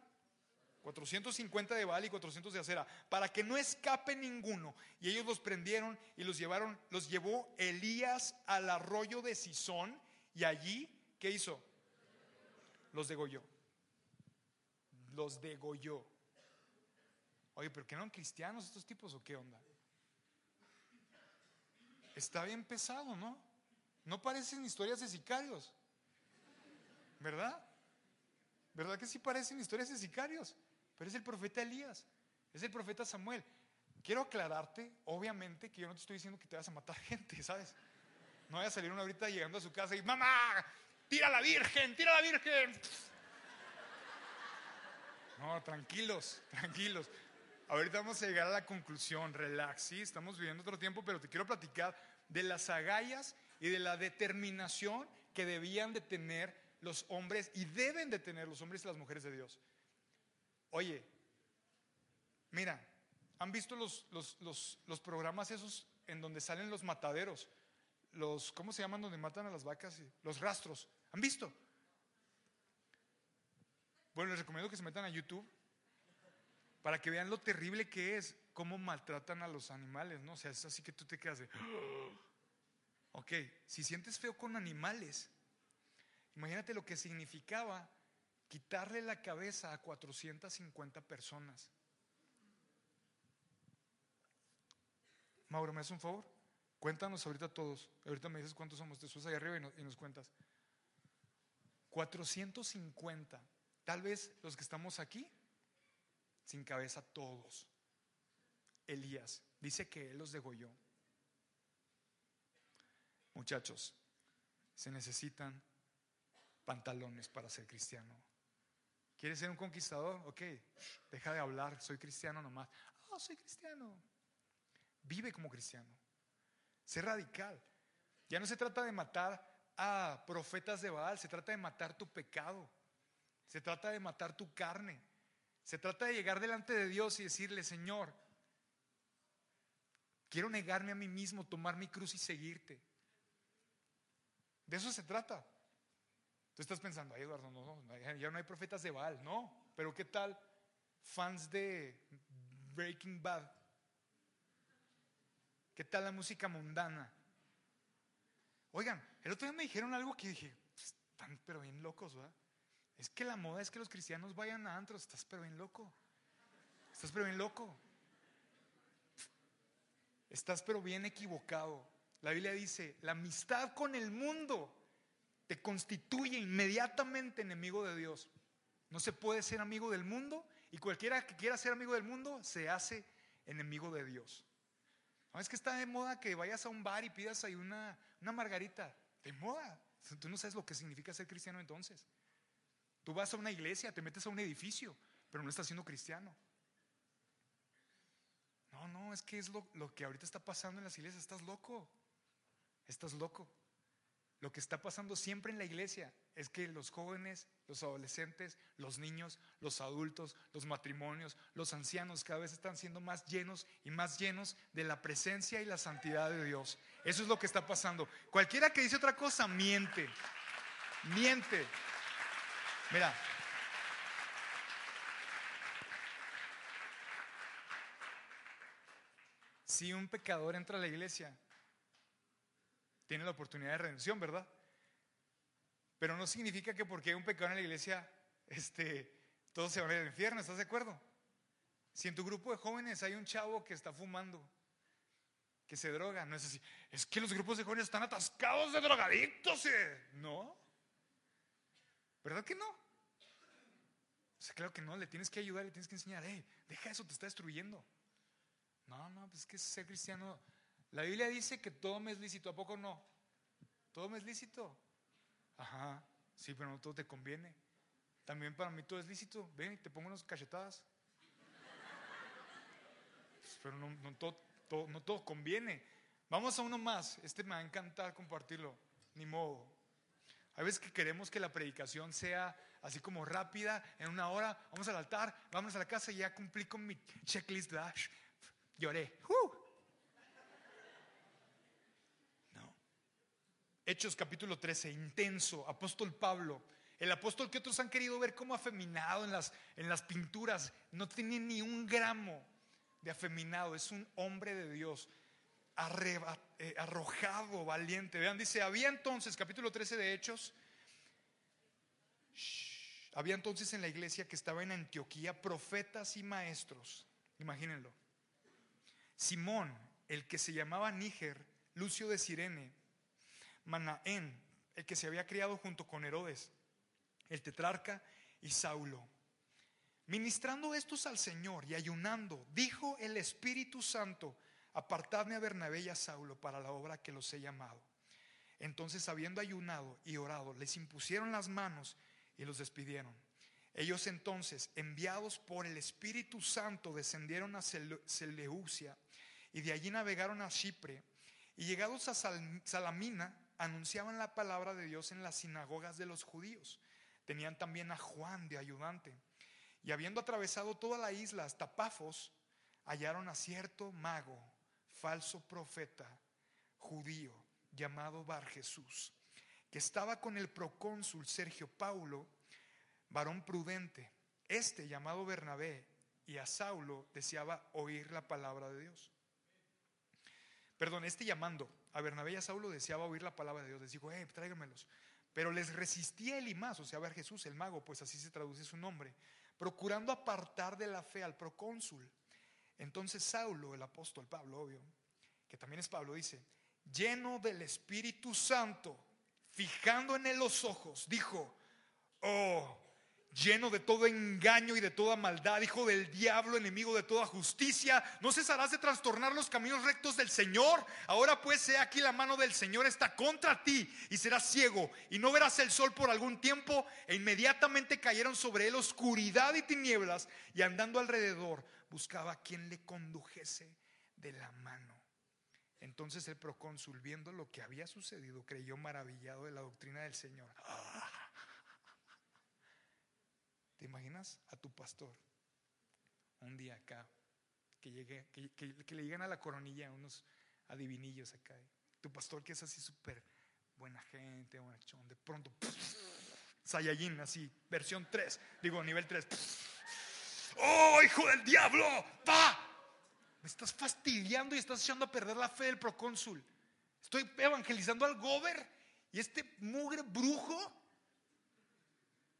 450 de Baal y 400 de acera, para que no escape ninguno. Y ellos los prendieron y los llevaron, los llevó Elías al arroyo de Sison y allí, ¿qué hizo? Los degolló. Los degolló. Oye, pero que no eran cristianos estos tipos o qué onda? Está bien pesado, ¿no? No parecen historias de sicarios, ¿verdad? ¿Verdad que sí parecen historias de sicarios? Pero es el profeta Elías, es el profeta Samuel. Quiero aclararte, obviamente, que yo no te estoy diciendo que te vas a matar <laughs> gente, ¿sabes? No vaya a salir una ahorita llegando a su casa y, mamá, tira a la Virgen, tira a la Virgen. No, tranquilos, tranquilos. Ahorita vamos a llegar a la conclusión, relax, sí, estamos viviendo otro tiempo, pero te quiero platicar de las agallas y de la determinación que debían de tener los hombres y deben de tener los hombres y las mujeres de Dios. Oye, mira, ¿han visto los, los, programas esos en donde salen los mataderos? Los, ¿cómo se llaman donde matan a las vacas? Los rastros. ¿Han visto? Bueno, les recomiendo que se metan a YouTube para que vean lo terrible que es, cómo maltratan a los animales, ¿no? O sea, es así que tú te quedas de... <gasps> Ok, si sientes feo con animales, imagínate lo que significaba quitarle la cabeza a 450 personas. Mauro, ¿me haces un favor? Cuéntanos ahorita todos. Ahorita me dices cuántos somos. Te subes ahí arriba y, nos cuentas. 450. Tal vez los que estamos aquí, sin cabeza todos. Elías dice que él los degolló. Muchachos, se necesitan pantalones para ser cristiano. ¿Quieres ser un conquistador? Ok, deja de hablar, soy cristiano nomás. Oh, soy cristiano. Vive como cristiano. Sé radical. Ya no se trata de matar a profetas de Baal, se trata de matar tu pecado. Se trata de matar tu carne. Se trata de llegar delante de Dios y decirle, Señor, quiero negarme a mí mismo, tomar mi cruz y seguirte. De eso se trata. Tú estás pensando, Eduardo, no, ya no hay profetas de Baal, no, pero ¿qué tal fans de Breaking Bad? ¿Qué tal la música mundana? Oigan, el otro día me dijeron algo que dije, están pero bien locos, ¿verdad? Es que la moda es que los cristianos vayan a antros, estás pero bien loco. Estás pero bien loco. Estás pero bien equivocado. La Biblia dice, la amistad con el mundo te constituye inmediatamente enemigo de Dios. No se puede ser amigo del mundo y cualquiera que quiera ser amigo del mundo se hace enemigo de Dios. ¿No es que está de moda que vayas a un bar y pidas ahí una, una margarita? De moda. Tú no sabes lo que significa ser cristiano entonces. Tú vas a una iglesia, te metes a un edificio, pero no estás siendo cristiano. No, no, es que es lo, lo que ahorita está pasando en las iglesias. Estás loco. Estás loco. Lo que está pasando siempre en la iglesia es que los jóvenes, los adolescentes, los niños, los adultos, los matrimonios, los ancianos cada vez están siendo más llenos y más llenos de la presencia y la santidad de Dios. Eso es lo que está pasando. Cualquiera que dice otra cosa, miente. Miente. Mira. Si un pecador entra a la iglesia, tiene la oportunidad de redención, ¿verdad? Pero no significa que porque hay un pecado en la iglesia, este, todos se van al infierno, ¿estás de acuerdo? Si en tu grupo de jóvenes hay un chavo que está fumando, que se droga, no es así, es que los grupos de jóvenes están atascados de drogadictos. ¿no? ¿Verdad que no? O sea, claro que no, le tienes que ayudar, le tienes que enseñar, hey, deja eso, te está destruyendo. No, no, pues es que ser cristiano la Biblia dice que todo me es lícito, ¿a poco no? Todo me es lícito. Ajá, sí, pero no todo te conviene. También para mí todo es lícito. Ven y te pongo unas cachetadas. Pues, pero no, todo, no todo conviene. Vamos a uno más. Este me va a encantar compartirlo. Ni modo. Hay veces que queremos que la predicación sea así como rápida, en una hora, vamos al altar, vamos a la casa y ya cumplí con mi checklist. Lloré. Hechos capítulo 13, intenso, apóstol Pablo. El apóstol que otros han querido ver como afeminado en las, en las pinturas, no tiene ni un gramo de afeminado, es un hombre de Dios, eh, arrojado, valiente. Vean, dice, había entonces, capítulo 13 de Hechos, había entonces en la iglesia que estaba en Antioquía profetas y maestros, imagínenlo. Simón, el que se llamaba Níger, Lucio de Sirene, Manaén, el que se había criado junto con Herodes, el tetrarca y Saulo. Ministrando estos al Señor y ayunando, dijo el Espíritu Santo, apartadme a Bernabé y a Saulo para la obra que los he llamado. Entonces, habiendo ayunado y orado, les impusieron las manos y los despidieron. Ellos entonces, enviados por el Espíritu Santo, descendieron a Seleucia y de allí navegaron a Chipre y llegados a Salamina, anunciaban la palabra de Dios en las sinagogas de los judíos. Tenían también a Juan de ayudante. Y habiendo atravesado toda la isla hasta Pafos, hallaron a cierto mago, falso profeta, judío, llamado Bar Jesús, que estaba con el procónsul Sergio Paulo, varón prudente. Este, llamado Bernabé, y a Saulo deseaba oír la palabra de Dios. Perdón, este llamando a Bernabé y a Saulo deseaba oír la palabra de Dios. Les dijo, hey, tráigamelos. Pero les resistía el más, o sea, a ver Jesús, el mago, pues así se traduce su nombre, procurando apartar de la fe al procónsul. Entonces Saulo, el apóstol Pablo, obvio, que también es Pablo, dice, lleno del Espíritu Santo, fijando en él los ojos, dijo, Oh, lleno de todo engaño y de toda maldad, hijo del diablo, enemigo de toda justicia, no cesarás de trastornar los caminos rectos del Señor. Ahora pues, sea aquí la mano del Señor está contra ti y serás ciego y no verás el sol por algún tiempo. E inmediatamente cayeron sobre él oscuridad y tinieblas y andando alrededor buscaba a quien le condujese de la mano. Entonces el procónsul, viendo lo que había sucedido, creyó maravillado de la doctrina del Señor. ¿Te imaginas a tu pastor un día acá que, llegue, que, le lleguen a la coronilla unos adivinillos acá? Tu pastor que es así súper buena gente, bonachón, de pronto, <laughs> Saiyajin, así, versión 3, digo, nivel 3. <laughs> ¡Oh, hijo del diablo! ¡Pa! Me estás fastidiando y estás echando a perder la fe del procónsul. Estoy evangelizando al gober y este mugre brujo.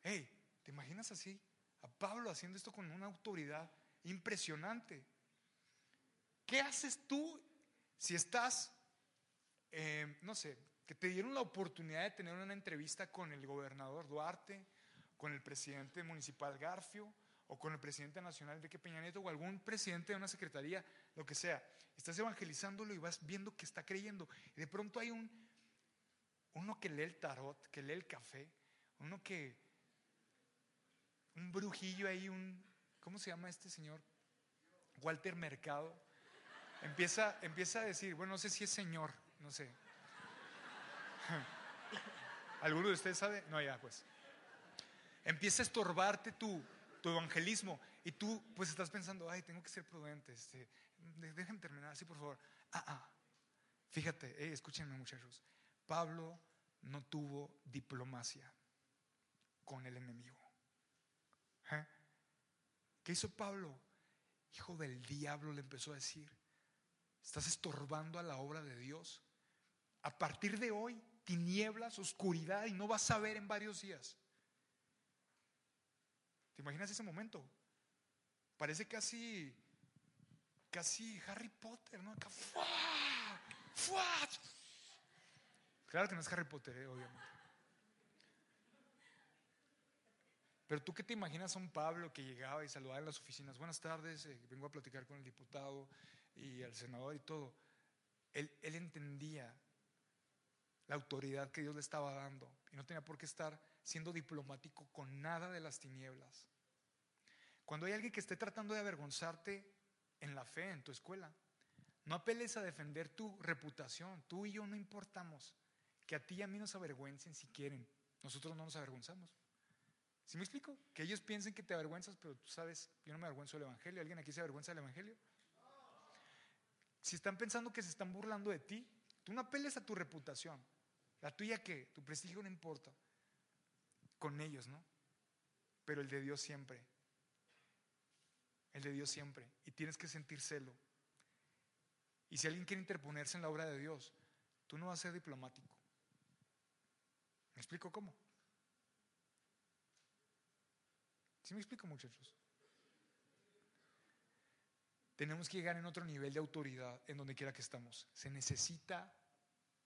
Hey, ¿te imaginas así? A Pablo haciendo esto con una autoridad impresionante. ¿Qué haces tú si estás, eh, no sé, que te dieron la oportunidad de tener una entrevista con el gobernador Duarte, con el presidente municipal Garfio, o con el presidente nacional Enrique Peña Nieto o algún presidente de una secretaría, lo que sea. Estás evangelizándolo y vas viendo que está creyendo. Y de pronto hay un uno que lee el tarot, que lee el café, uno que un brujillo ahí, un ¿cómo se llama este señor? Walter Mercado. Empieza, empieza a decir, bueno, no sé si es señor, no sé. <laughs> ¿Alguno de ustedes sabe? No, ya, pues. Empieza a estorbarte tu, tu evangelismo y tú pues estás pensando, ay, tengo que ser prudente, este, déjenme terminar así por favor. Ah, ah, fíjate, escúchenme muchachos, Pablo no tuvo diplomacia con el enemigo. ¿Qué hizo Pablo? Hijo del diablo le empezó a decir, estás estorbando a la obra de Dios. A partir de hoy, tinieblas, oscuridad y no vas a ver en varios días. ¿Te imaginas ese momento? Parece casi, casi Harry Potter, ¿no? Acá, Claro que no es Harry Potter, eh, obviamente. Pero tú qué te imaginas a un Pablo que llegaba y saludaba en las oficinas, buenas tardes, eh, vengo a platicar con el diputado y el senador y todo. Él, él entendía la autoridad que Dios le estaba dando y no tenía por qué estar siendo diplomático con nada de las tinieblas. Cuando hay alguien que esté tratando de avergonzarte en la fe, en tu escuela, no apeles a defender tu reputación. Tú y yo no importamos. Que a ti y a mí nos avergüencen si quieren. Nosotros no nos avergonzamos. ¿Sí me explico? Que ellos piensen que te avergüenzas, pero tú sabes, yo no me avergüenzo del Evangelio. ¿Alguien aquí se avergüenza del Evangelio? Si están pensando que se están burlando de ti, tú no apeles a tu reputación. La tuya que tu prestigio no importa. Con ellos, ¿no? Pero el de Dios siempre. El de Dios siempre. Y tienes que sentir celo. Y si alguien quiere interponerse en la obra de Dios, tú no vas a ser diplomático. ¿Me explico cómo? ¿Sí me explico, muchachos? Tenemos que llegar en otro nivel de autoridad en donde quiera que estamos. Se necesita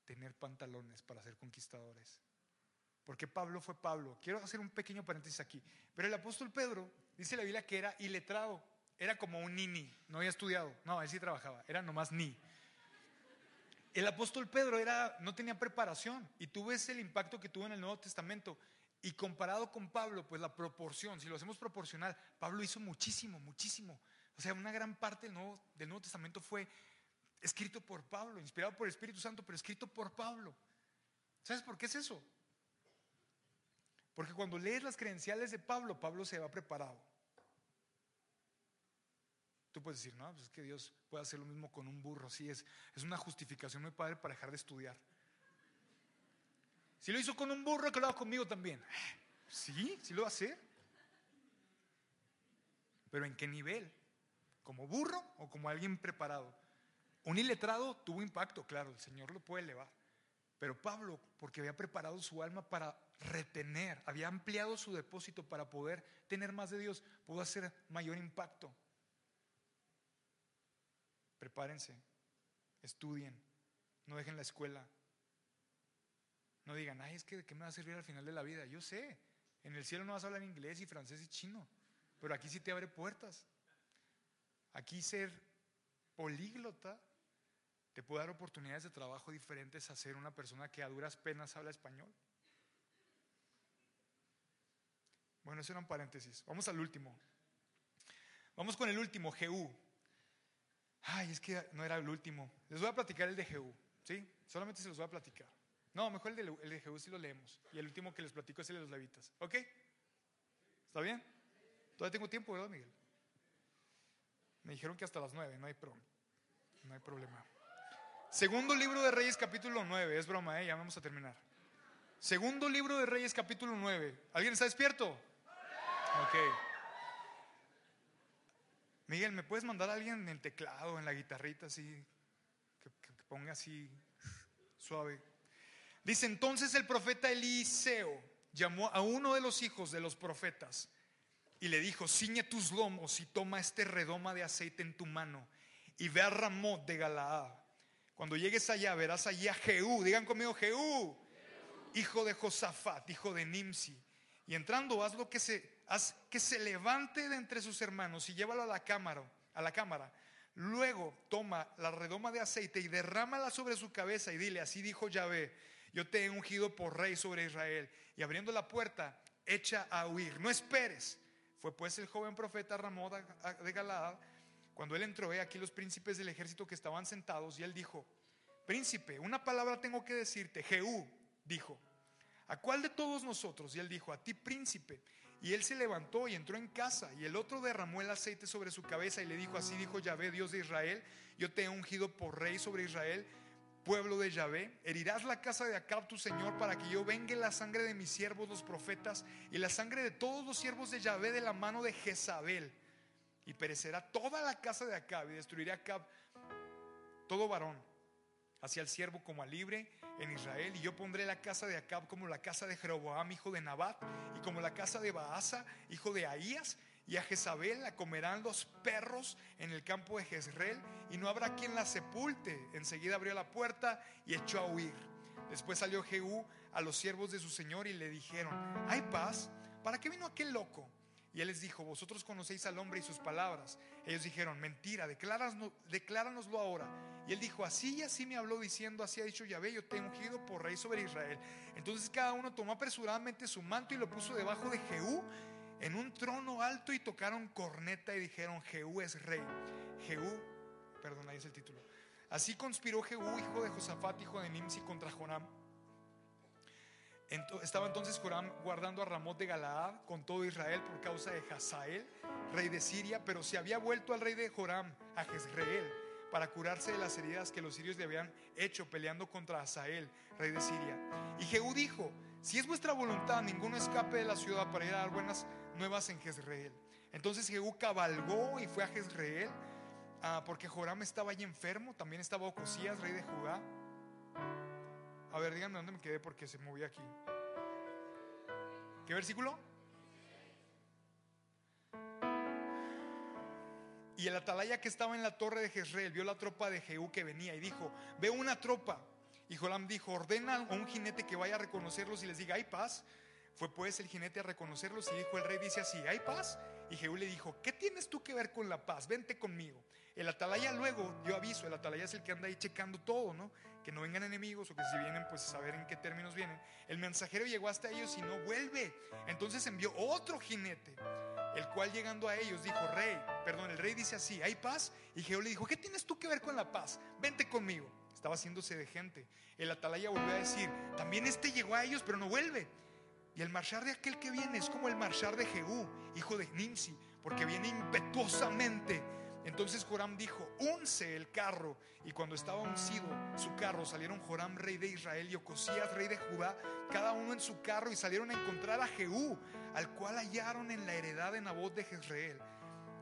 tener pantalones para ser conquistadores. Porque Pablo fue Pablo. Quiero hacer un pequeño paréntesis aquí. Pero el apóstol Pedro dice la Biblia que era iletrado. Era como un nini. No había estudiado. No, él sí trabajaba. Era nomás ni. El apóstol Pedro era, no tenía preparación. Y tú ves el impacto que tuvo en el Nuevo Testamento. Y comparado con Pablo, pues la proporción, si lo hacemos proporcional, Pablo hizo muchísimo, muchísimo. O sea, una gran parte del Nuevo, del Nuevo Testamento fue escrito por Pablo, inspirado por el Espíritu Santo, pero escrito por Pablo. ¿Sabes por qué es eso? Porque cuando lees las credenciales de Pablo, Pablo se va preparado. Tú puedes decir, no, pues es que Dios puede hacer lo mismo con un burro. Sí, es, es una justificación muy padre para dejar de estudiar. Si lo hizo con un burro, que lo haga conmigo también. Sí, sí lo va a hacer. Pero ¿en qué nivel? ¿Como burro o como alguien preparado? Un iletrado tuvo impacto, claro, el Señor lo puede elevar. Pero Pablo, porque había preparado su alma para retener, había ampliado su depósito para poder tener más de Dios, pudo hacer mayor impacto. Prepárense, estudien, no dejen la escuela. No digan, ay, es que de qué me va a servir al final de la vida. Yo sé, En el cielo no vas a hablar inglés y francés y chino, pero aquí sí te abre puertas. Aquí ser políglota te puede dar oportunidades de trabajo diferentes a ser una persona que a duras penas habla español. Bueno, eso era un paréntesis. Vamos al último. Vamos con el último, Jehú. Ay, es que no era el último. Les voy a platicar el de Jehú, ¿sí? Solamente se los voy a platicar. No, mejor el de, el de lo leemos. Y el último que les platico es el de los levitas. ¿Ok? ¿Está bien? Todavía tengo tiempo, ¿verdad, Miguel? Me dijeron que hasta las nueve, no hay, problema. no hay problema. Segundo libro de Reyes, capítulo 9. Es broma, ¿eh? ya vamos a terminar. Segundo libro de Reyes, capítulo 9. ¿Alguien está despierto? Ok. Miguel, ¿me puedes mandar a alguien en el teclado, en la guitarrita, así? Que ponga así suave. Dice entonces el profeta Eliseo llamó a uno de los hijos de los profetas y le dijo, ciñe tus lomos y toma este redoma de aceite en tu mano y ve a Ramot de Galaad. Cuando llegues allá verás allí a Jehú, digan conmigo Jehú, hijo de Josafat, hijo de Nimsi. Y entrando haz lo que se, haz que se levante de entre sus hermanos y llévalo a la cámara, a la cámara. Luego toma la redoma de aceite y derrámala sobre su cabeza y dile, así dijo Yahvé, yo te he ungido por rey sobre Israel. Y abriendo la puerta, echa a huir, no esperes fue pues el joven profeta Ramón de Galaad. Cuando él entró, he aquí los príncipes del ejército que estaban sentados, y él dijo: Príncipe, una palabra tengo que decirte. Jehú dijo: ¿A cuál de todos nosotros? Y él dijo: A ti, príncipe. Y él se levantó y entró en casa, y el otro derramó el aceite sobre su cabeza y le dijo: Así dijo Yahvé, Dios de Israel: Yo te he ungido por rey sobre Israel pueblo de Yahvé, herirás la casa de Acab tu señor para que yo vengue la sangre de mis siervos los profetas y la sangre de todos los siervos de Yahvé de la mano de Jezabel. Y perecerá toda la casa de Acab y destruiré Acab todo varón, hacia el siervo como a libre en Israel. Y yo pondré la casa de Acab como la casa de Jeroboam, hijo de Nabat, y como la casa de Baasa, hijo de Ahías y a Jezabel la comerán los perros en el campo de Jezreel y no habrá quien la sepulte. Enseguida abrió la puerta y echó a huir. Después salió Jehú a los siervos de su señor y le dijeron, ¿hay paz? ¿Para qué vino aquel loco? Y él les dijo, vosotros conocéis al hombre y sus palabras. Ellos dijeron, mentira, decláranoslo ahora. Y él dijo, así y así me habló diciendo, así ha dicho Yahvé, yo te ungido por rey sobre Israel. Entonces cada uno tomó apresuradamente su manto y lo puso debajo de Jehú en un trono alto y tocaron corneta y dijeron, Jehú es rey. Jehú, perdón, ahí es el título. Así conspiró Jehú, hijo de Josafat, hijo de Nimsi, contra Joram. Estaba entonces Joram guardando a Ramot de Galaad con todo Israel por causa de Hazael, rey de Siria, pero se había vuelto al rey de Joram, a Jezreel, para curarse de las heridas que los sirios le habían hecho peleando contra Hazael, rey de Siria. Y Jehú dijo, si es vuestra voluntad, ninguno escape de la ciudad para ir a dar buenas nuevas en Jezreel. Entonces Jehú cabalgó y fue a Jezreel ah, porque Joram estaba allí enfermo. También estaba Ocosías, rey de Judá. A ver, díganme dónde me quedé porque se movió aquí. ¿Qué versículo? Y el atalaya que estaba en la torre de Jezreel vio la tropa de Jehú que venía y dijo, veo una tropa. Y Joram dijo, ordena a un jinete que vaya a reconocerlos y les diga, hay paz. Fue pues el jinete a reconocerlos y dijo el rey, dice así, ¿hay paz? Y Jehú le dijo, ¿qué tienes tú que ver con la paz? Vente conmigo. El atalaya luego dio aviso, el atalaya es el que anda ahí checando todo, ¿no? Que no vengan enemigos o que si vienen, pues saber en qué términos vienen. El mensajero llegó hasta ellos y no vuelve. Entonces envió otro jinete, el cual llegando a ellos dijo, rey, perdón, el rey dice así, ¿hay paz? Y Jehú le dijo, ¿qué tienes tú que ver con la paz? Vente conmigo. Estaba haciéndose de gente. El atalaya volvió a decir, también este llegó a ellos, pero no vuelve. Y el marchar de aquel que viene es como el marchar de Jehú, hijo de Nimsi, porque viene impetuosamente. Entonces Joram dijo, unce el carro. Y cuando estaba uncido su carro, salieron Joram, rey de Israel, y Ocosías, rey de Judá, cada uno en su carro, y salieron a encontrar a Jehú, al cual hallaron en la heredad de Nabot de Jezreel.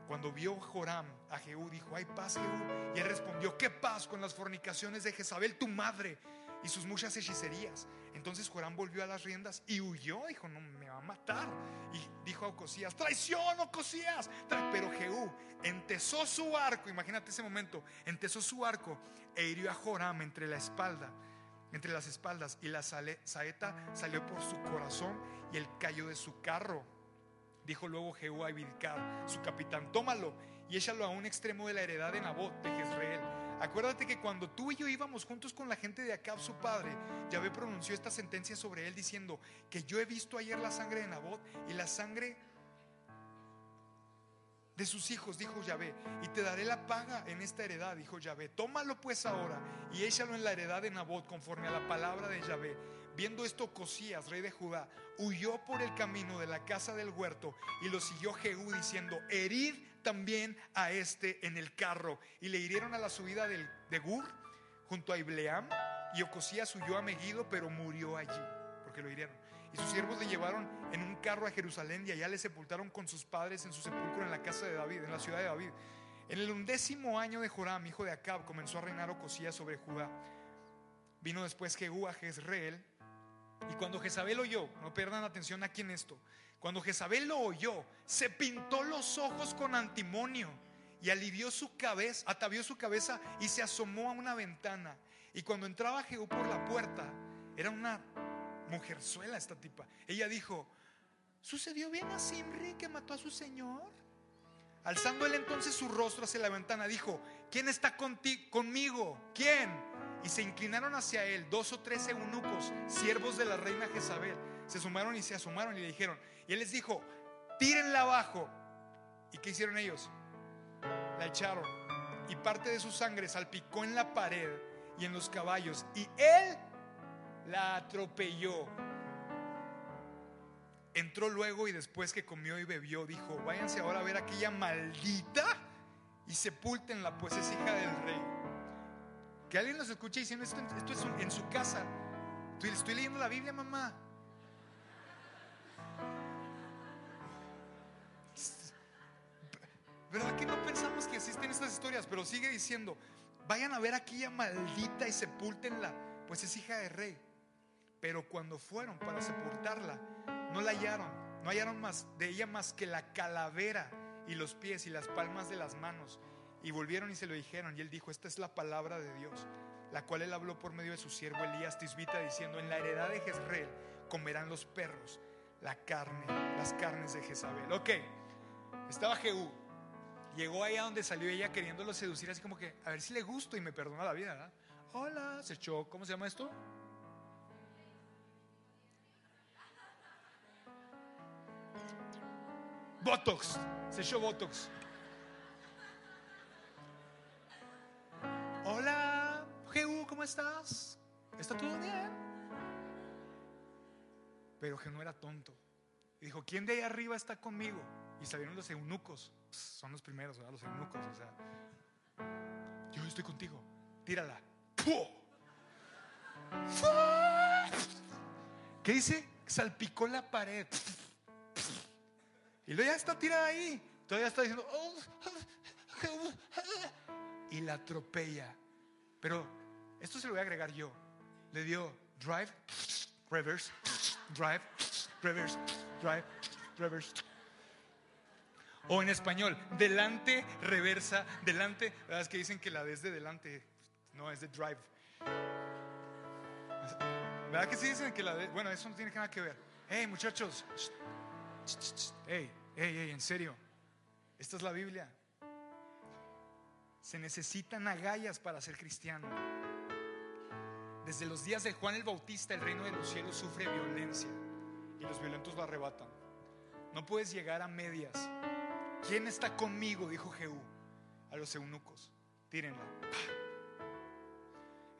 Cuando vio Joram a Jehú, dijo, hay paz, Jehú. Y él respondió, ¿qué paz con las fornicaciones de Jezabel, tu madre? y sus muchas hechicerías. Entonces Joram volvió a las riendas y huyó. Dijo, no, me va a matar. Y dijo a Ocosías, traición, Ocosías. Pero Jehú entesó su arco, imagínate ese momento, entesó su arco e hirió a Joram entre la espalda entre las espaldas y la saeta salió por su corazón y el cayó de su carro. Dijo luego Jehú a Ibidcar, su capitán, tómalo y échalo a un extremo de la heredad de Nabot de Jezreel. Acuérdate que cuando tú y yo íbamos juntos con la gente de Acab, su padre, Yahvé pronunció esta sentencia sobre él diciendo que yo he visto ayer la sangre de Nabot y la sangre de sus hijos, dijo Yahvé, y te daré la paga en esta heredad, dijo Yahvé. Tómalo pues ahora y échalo en la heredad de Nabot conforme a la palabra de Yahvé. Viendo esto, Cosías, rey de Judá, huyó por el camino de la casa del huerto y lo siguió Jehú diciendo, herid también a este en el carro. Y le hirieron a la subida de Gur junto a Ibleam y Ocosías huyó a Megido, pero murió allí, porque lo hirieron. Y sus siervos le llevaron en un carro a Jerusalén y allá le sepultaron con sus padres en su sepulcro en la casa de David, en la ciudad de David. En el undécimo año de Joram, hijo de Acab, comenzó a reinar Ocosías sobre Judá. Vino después Jehú a Jezreel. Y cuando Jezabel oyó, no pierdan atención aquí en esto, cuando Jezabel lo oyó, se pintó los ojos con antimonio y alivió su cabeza, atavió su cabeza y se asomó a una ventana. Y cuando entraba Jehú por la puerta, era una mujerzuela esta tipa. Ella dijo, ¿sucedió bien a Simri que mató a su señor? Alzando él entonces su rostro hacia la ventana, dijo, ¿quién está conmigo? ¿Quién? Y se inclinaron hacia él dos o tres eunucos, siervos de la reina Jezabel. Se sumaron y se asomaron y le dijeron, y él les dijo, tírenla abajo. ¿Y qué hicieron ellos? La echaron. Y parte de su sangre salpicó en la pared y en los caballos. Y él la atropelló. Entró luego y después que comió y bebió, dijo, váyanse ahora a ver aquella maldita y sepúltenla, pues es hija del rey. Que alguien nos escuche diciendo, esto, es en su casa. Estoy, leyendo la Biblia, mamá. ¿Verdad que no pensamos que existen estas historias? Pero sigue diciendo, vayan a ver a aquella maldita y sepúltenla, pues es hija del rey. Pero cuando fueron para sepultarla, no la hallaron, no hallaron más de ella más que la calavera y los pies y las palmas de las manos. Y volvieron y se lo dijeron. Y él dijo, esta es la palabra de Dios, la cual él habló por medio de su siervo Elías Tisbita, diciendo, en la heredad de Jezreel comerán los perros la carne, las carnes de Jezabel. Ok, estaba Jehú. Llegó allá donde salió ella queriéndolo seducir, así como que, a ver si le gusto y me perdona la vida. Hola, se echó, ¿cómo se llama esto? Botox. Se echó Botox. ¿Cómo estás? ¿Está todo bien? Pero Jehú era tonto. Y dijo, ¿quién de ahí arriba está conmigo? Y salieron los eunucos. son los primeros, ¿verdad? Los eunucos. O sea, yo estoy contigo. Tírala. ¿Qué dice? Salpicó la pared. Y luego ya está tirada ahí. Todavía está diciendo, oh, y la atropella. Pero esto se lo voy a agregar yo. Le dio drive, reverse, drive, reverse, drive, reverse. O en español, delante, reversa, delante. ¿Verdad? Es que dicen que la D es de delante, no es de drive. ¿Verdad que sí dicen que la D? Bueno, eso no tiene nada que ver. Hey, muchachos. Hey, Ey, ey, en serio, esta es la Biblia. Se necesitan agallas para ser cristiano. Desde los días de Juan el Bautista, el reino de los cielos sufre violencia y los violentos lo arrebatan. No puedes llegar a medias. ¿Quién está conmigo? Dijo Jehú a los eunucos. Tírenla.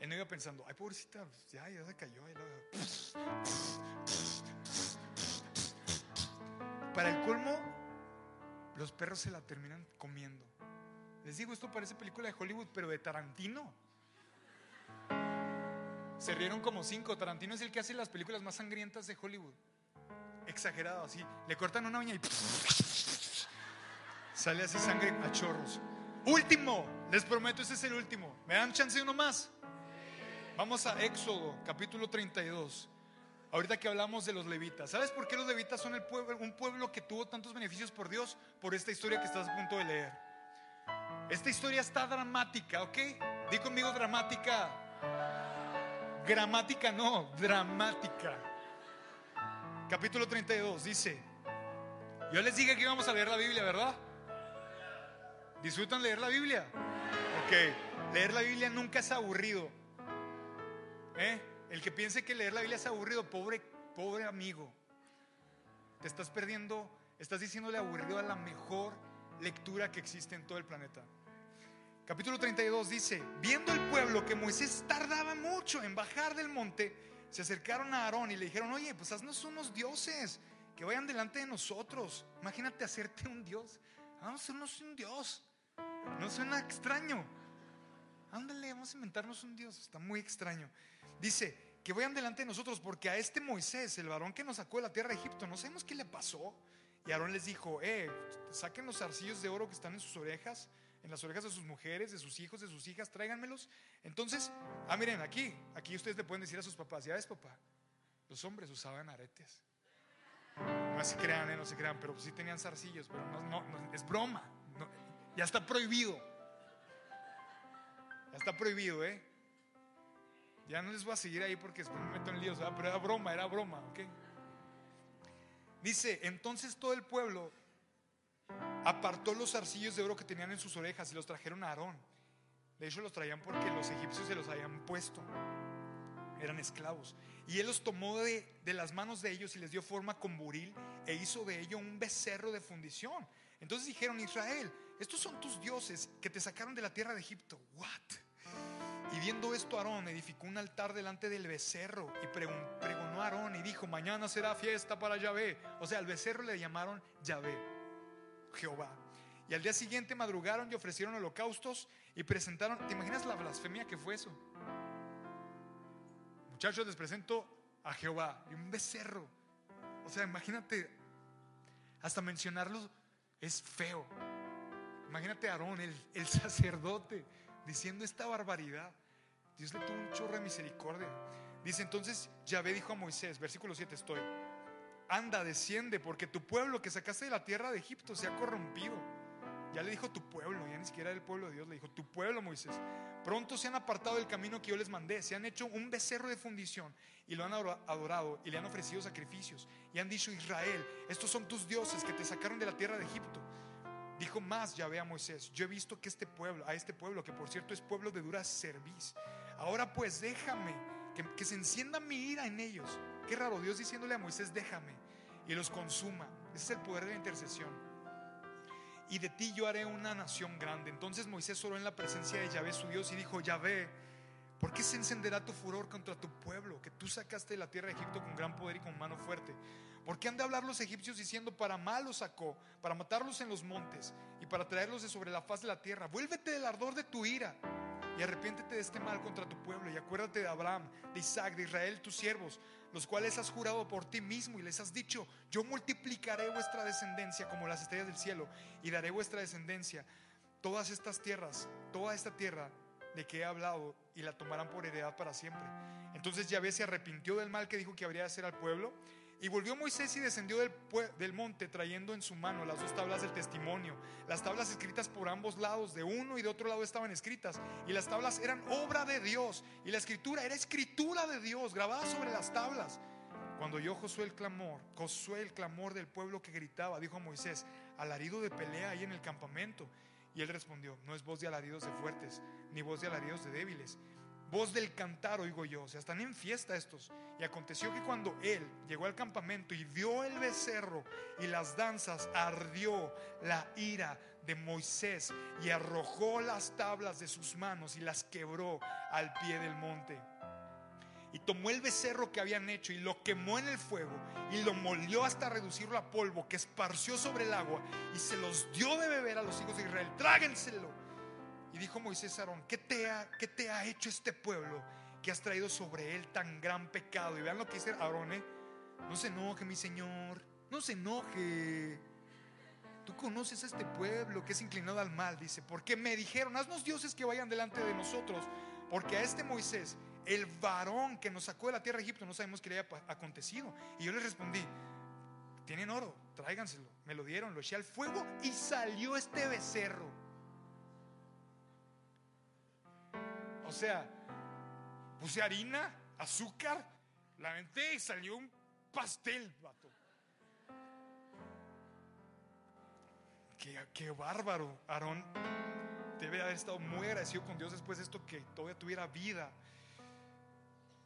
Él no iba pensando, ay, pobrecita, ya, ya se cayó. Para el colmo, los perros se la terminan comiendo. Les digo, esto parece película de Hollywood, pero de Tarantino. Se rieron como cinco. Tarantino es el que hace las películas más sangrientas de Hollywood. Exagerado, así. Le cortan una uña y <laughs> sale así sangre a chorros. Último, les prometo, ese es el último. ¿Me dan chance uno más? Vamos a Éxodo, capítulo 32. Ahorita que hablamos de los levitas, ¿sabes por qué los levitas son el pueblo, un pueblo que tuvo tantos beneficios por Dios? Por esta historia que estás a punto de leer. Esta historia está dramática, ¿ok? Di conmigo dramática. Gramática no, dramática. Capítulo 32 dice, yo les dije que íbamos a leer la Biblia, ¿verdad? ¿Disfrutan leer la Biblia? Ok, leer la Biblia nunca es aburrido. ¿Eh? El que piense que leer la Biblia es aburrido, pobre, pobre amigo. Te estás perdiendo, estás diciéndole aburrido a la mejor lectura que existe en todo el planeta. Capítulo 32 dice, viendo el pueblo que Moisés tardaba mucho en bajar del monte, se acercaron a Aarón y le dijeron, oye, pues haznos unos dioses que vayan delante de nosotros. Imagínate hacerte un dios. Vamos a hacernos un dios. No suena extraño. Ándale, vamos a inventarnos un dios. Está muy extraño. Dice, que vayan delante de nosotros porque a este Moisés, el varón que nos sacó de la tierra de Egipto, no sabemos qué le pasó. Y Aarón les dijo, eh, saquen los arcillos de oro que están en sus orejas en las orejas de sus mujeres, de sus hijos, de sus hijas, tráiganmelos. Entonces, ah, miren, aquí, aquí ustedes le pueden decir a sus papás, ya ves papá, los hombres usaban aretes. No se crean, eh, no se crean, pero sí tenían zarcillos, pero no, no, es broma. ya está prohibido. Ya está prohibido, ¿eh? Ya no les voy a seguir ahí porque después me meto en líos, pero era broma, era broma, ¿ok? Dice, entonces todo el pueblo apartó los arcillos de oro que tenían en sus orejas y los trajeron a Aarón. De hecho, los traían porque los egipcios se los habían puesto. Eran esclavos. Y él los tomó de, las manos de ellos y les dio forma con buril e hizo de ello un becerro de fundición. Entonces dijeron, Israel, estos son tus dioses que te sacaron de la tierra de Egipto. What? Y viendo esto, Aarón edificó un altar delante del becerro y pregonó a Aarón y dijo, mañana será fiesta para Yahvé. O sea, al becerro le llamaron Yahvé. Jehová. Y al día siguiente madrugaron y ofrecieron holocaustos y presentaron, ¿te imaginas la blasfemia que fue eso? Muchachos, les presento a Jehová y un becerro. O sea, imagínate, hasta mencionarlo es feo. Imagínate a Aarón, el, <laughs> sacerdote, diciendo esta barbaridad. Dios le tuvo un chorro de misericordia. Dice entonces, Yahvé dijo a Moisés, versículo 7 estoy anda, desciende, porque tu pueblo que sacaste de la tierra de Egipto se ha corrompido. Ya le dijo tu pueblo, ya ni siquiera era el pueblo de Dios, le dijo tu pueblo, Moisés. Pronto se han apartado del camino que yo les mandé, se han hecho un becerro de fundición y lo han adorado y le han ofrecido sacrificios. Y han dicho, Israel, estos son tus dioses que te sacaron de la tierra de Egipto. Dijo más Yahvé a Moisés, yo he visto que este pueblo, a este pueblo, que por cierto es pueblo de dura cerviz, ahora pues déjame que, que se encienda mi ira en ellos. Qué raro, Dios diciéndole a Moisés, déjame y los consuma. Ese es el poder de la intercesión. Y de ti yo haré una nación grande. Entonces Moisés oró en la presencia de Yahvé su Dios y dijo, Yahvé, ¿por qué se encenderá tu furor contra tu pueblo que tú sacaste de la tierra de Egipto con gran poder y con mano fuerte? ¿Por qué han de hablar los egipcios diciendo para mal los sacó, para matarlos en los montes y para traerlos de sobre la faz de la tierra? Vuélvete del ardor de tu ira y arrepiéntete de este mal contra tu pueblo y acuérdate de Abraham, de Isaac, de Israel, tus siervos, los cuales has jurado por ti mismo y les has dicho, yo multiplicaré vuestra descendencia como las estrellas del cielo y daré vuestra descendencia todas estas tierras, toda esta tierra de que he hablado y la tomarán por heredad para siempre. Entonces Yahvé se arrepintió del mal que dijo que habría de hacer al pueblo y volvió Moisés y descendió del, del, monte trayendo en su mano las dos tablas del testimonio. Las tablas escritas por ambos lados, de uno y de otro lado estaban escritas. Y las tablas eran obra de Dios. Y la escritura era escritura de Dios, grabada sobre las tablas. Cuando oyó Josué el clamor, Josué el clamor del pueblo que gritaba, dijo a Moisés, alarido de pelea ahí en el campamento. Y él respondió, no es voz de alaridos de fuertes, ni voz de alaridos de débiles voz del cantar oigo yo. O sea, están en fiesta estos. Y aconteció que cuando él llegó al campamento y vio el becerro y las danzas, ardió la ira de Moisés y arrojó las tablas de sus manos y las quebró al pie del monte. Y tomó el becerro que habían hecho y lo quemó en el fuego y lo molió hasta reducirlo a polvo que esparció sobre el agua y se los dio de beber a los hijos de Israel. Tráguenselo y dijo Moisés a Aarón, ¿qué te, ha, ¿qué te ha hecho este pueblo que has traído sobre él tan gran pecado? Y vean lo que dice Aarón, ¿eh? no se enoje mi Señor, no se enoje. Tú conoces a este pueblo que es inclinado al mal, dice, porque me dijeron, haznos dioses que vayan delante de nosotros, porque a este Moisés, el varón que nos sacó de la tierra de Egipto, no sabemos qué le haya acontecido. Y yo les respondí, tienen oro, tráiganselo. Me lo dieron, lo eché al fuego y salió este becerro O sea, puse harina, azúcar, la aventé y salió un pastel, vato. Qué, qué bárbaro, Aarón debe haber estado muy agradecido con Dios después de esto que todavía tuviera vida.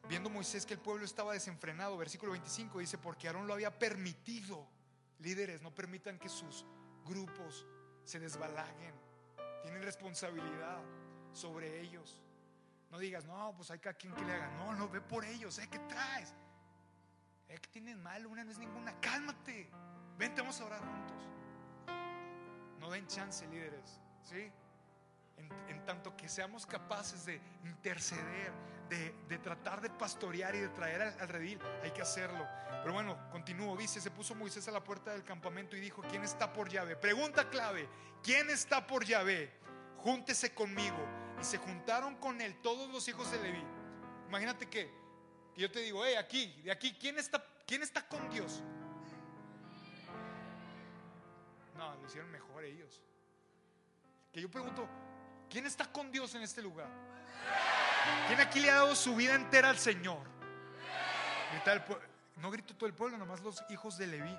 Viendo Moisés que el pueblo estaba desenfrenado, versículo 25 dice, porque Aarón lo había permitido. Líderes, no permitan que sus grupos se desbalaguen. Tienen responsabilidad sobre ellos. No digas, no, pues hay cada quien que le haga. No, no, ve por ellos, ¿eh? ¿Qué traes? ¿Eh? ¿Qué tienes mal? Una no es ninguna. Cálmate. Vente, vamos a orar juntos. No den chance, líderes. ¿Sí? En, tanto que seamos capaces de interceder, de, tratar de pastorear y de traer al, redil, hay que hacerlo. Pero bueno, continúo. Dice: Se puso Moisés a la puerta del campamento y dijo: ¿Quién está por llave? Pregunta clave: ¿Quién está por llave? Júntese conmigo. Y se juntaron con él todos los hijos de Leví. Imagínate que, yo te digo: Hey, aquí, de aquí, ¿quién está, quién está con Dios? No, lo hicieron mejor ellos. Que yo pregunto, ¿Quién está con Dios en este lugar? ¿Quién aquí le ha dado su vida entera al Señor? no gritó todo el pueblo, nomás los hijos de Leví.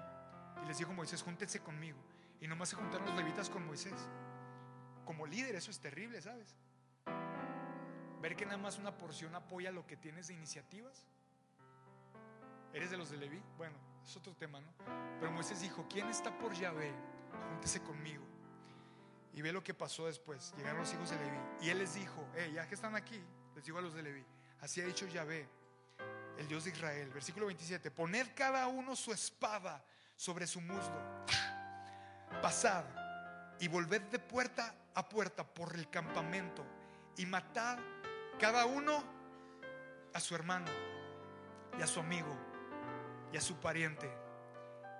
Y les dijo Moisés, júntense conmigo. Y nomás se juntaron los levitas con Moisés. Como líder, eso es terrible, ¿sabes? Ver que nada más una porción apoya lo que tienes de iniciativas. ¿Eres de los de Leví? Bueno, es otro tema, ¿no? Pero Moisés dijo, ¿quién está por Yahvé? Júntese conmigo. Y ve lo que pasó después. Llegaron los hijos de Leví. Y él les dijo, hey, ya que están aquí, les digo a los de Leví, así ha dicho Yahvé, el Dios de Israel. Versículo 27, poned cada uno su espada sobre su muslo. Pasad y volved de puerta a puerta por el campamento y matad cada uno a su hermano y a su amigo y a su pariente.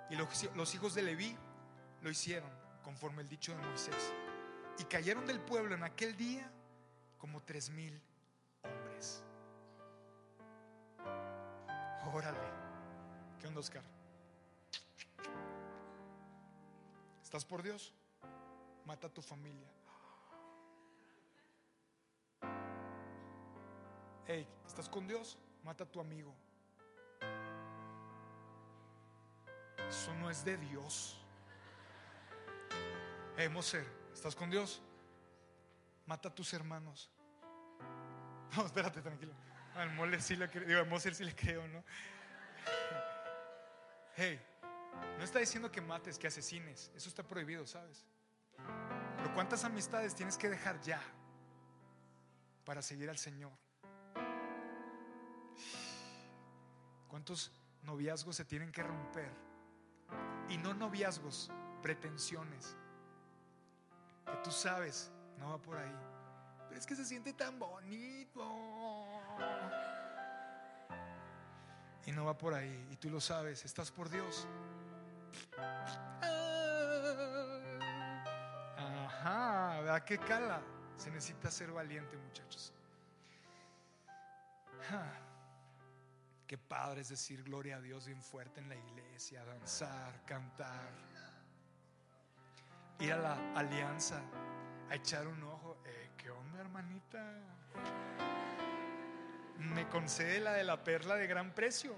Y los, hijos de Leví lo hicieron conforme el dicho de Moisés. Y cayeron del pueblo en aquel día como tres mil hombres. Órale. ¿Qué onda, Oscar? ¿Estás por Dios? Mata a tu familia. Hey, ¿estás con Dios? Mata a tu amigo. Eso no es de Dios. Hey, Moser, ¿Estás con Dios? Mata a tus hermanos. <laughs> No, espérate, tranquilo. Al mole sí le creo, digo, Moser le creo, ¿no? <laughs> Hey, no está diciendo que mates, que asesines. Eso está prohibido, ¿sabes? Pero ¿cuántas amistades tienes que dejar ya para seguir al Señor? ¿Cuántos noviazgos se tienen que romper? Y no noviazgos, pretensiones que tú sabes, no va por ahí. Pero es que se siente tan bonito. Y no va por ahí. Y tú lo sabes, estás por Dios. Ajá, ¿verdad qué cala? Se necesita ser valiente, muchachos. Qué padre es decir gloria a Dios bien fuerte en la iglesia, danzar, cantar ir a la alianza a echar un ojo. Eh, ¿Qué onda, hermanita? Me concede la de la perla de gran precio.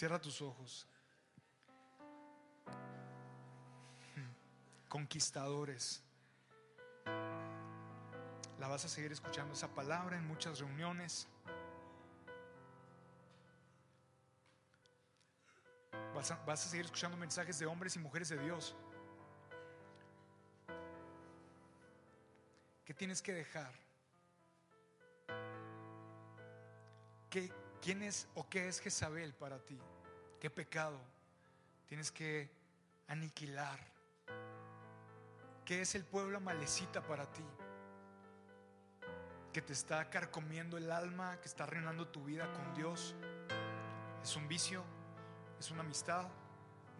Cierra tus ojos. Conquistadores. La vas a seguir escuchando esa palabra en muchas reuniones. Vas a, seguir escuchando mensajes de hombres y mujeres de Dios. ¿Qué tienes que dejar? ¿Qué, ¿Quién es o qué es Jezabel para ti? ¿Qué pecado tienes que aniquilar? ¿Qué es el pueblo malecita para ti? que te está carcomiendo el alma, que está arruinando tu vida con Dios. Es un vicio, es una amistad,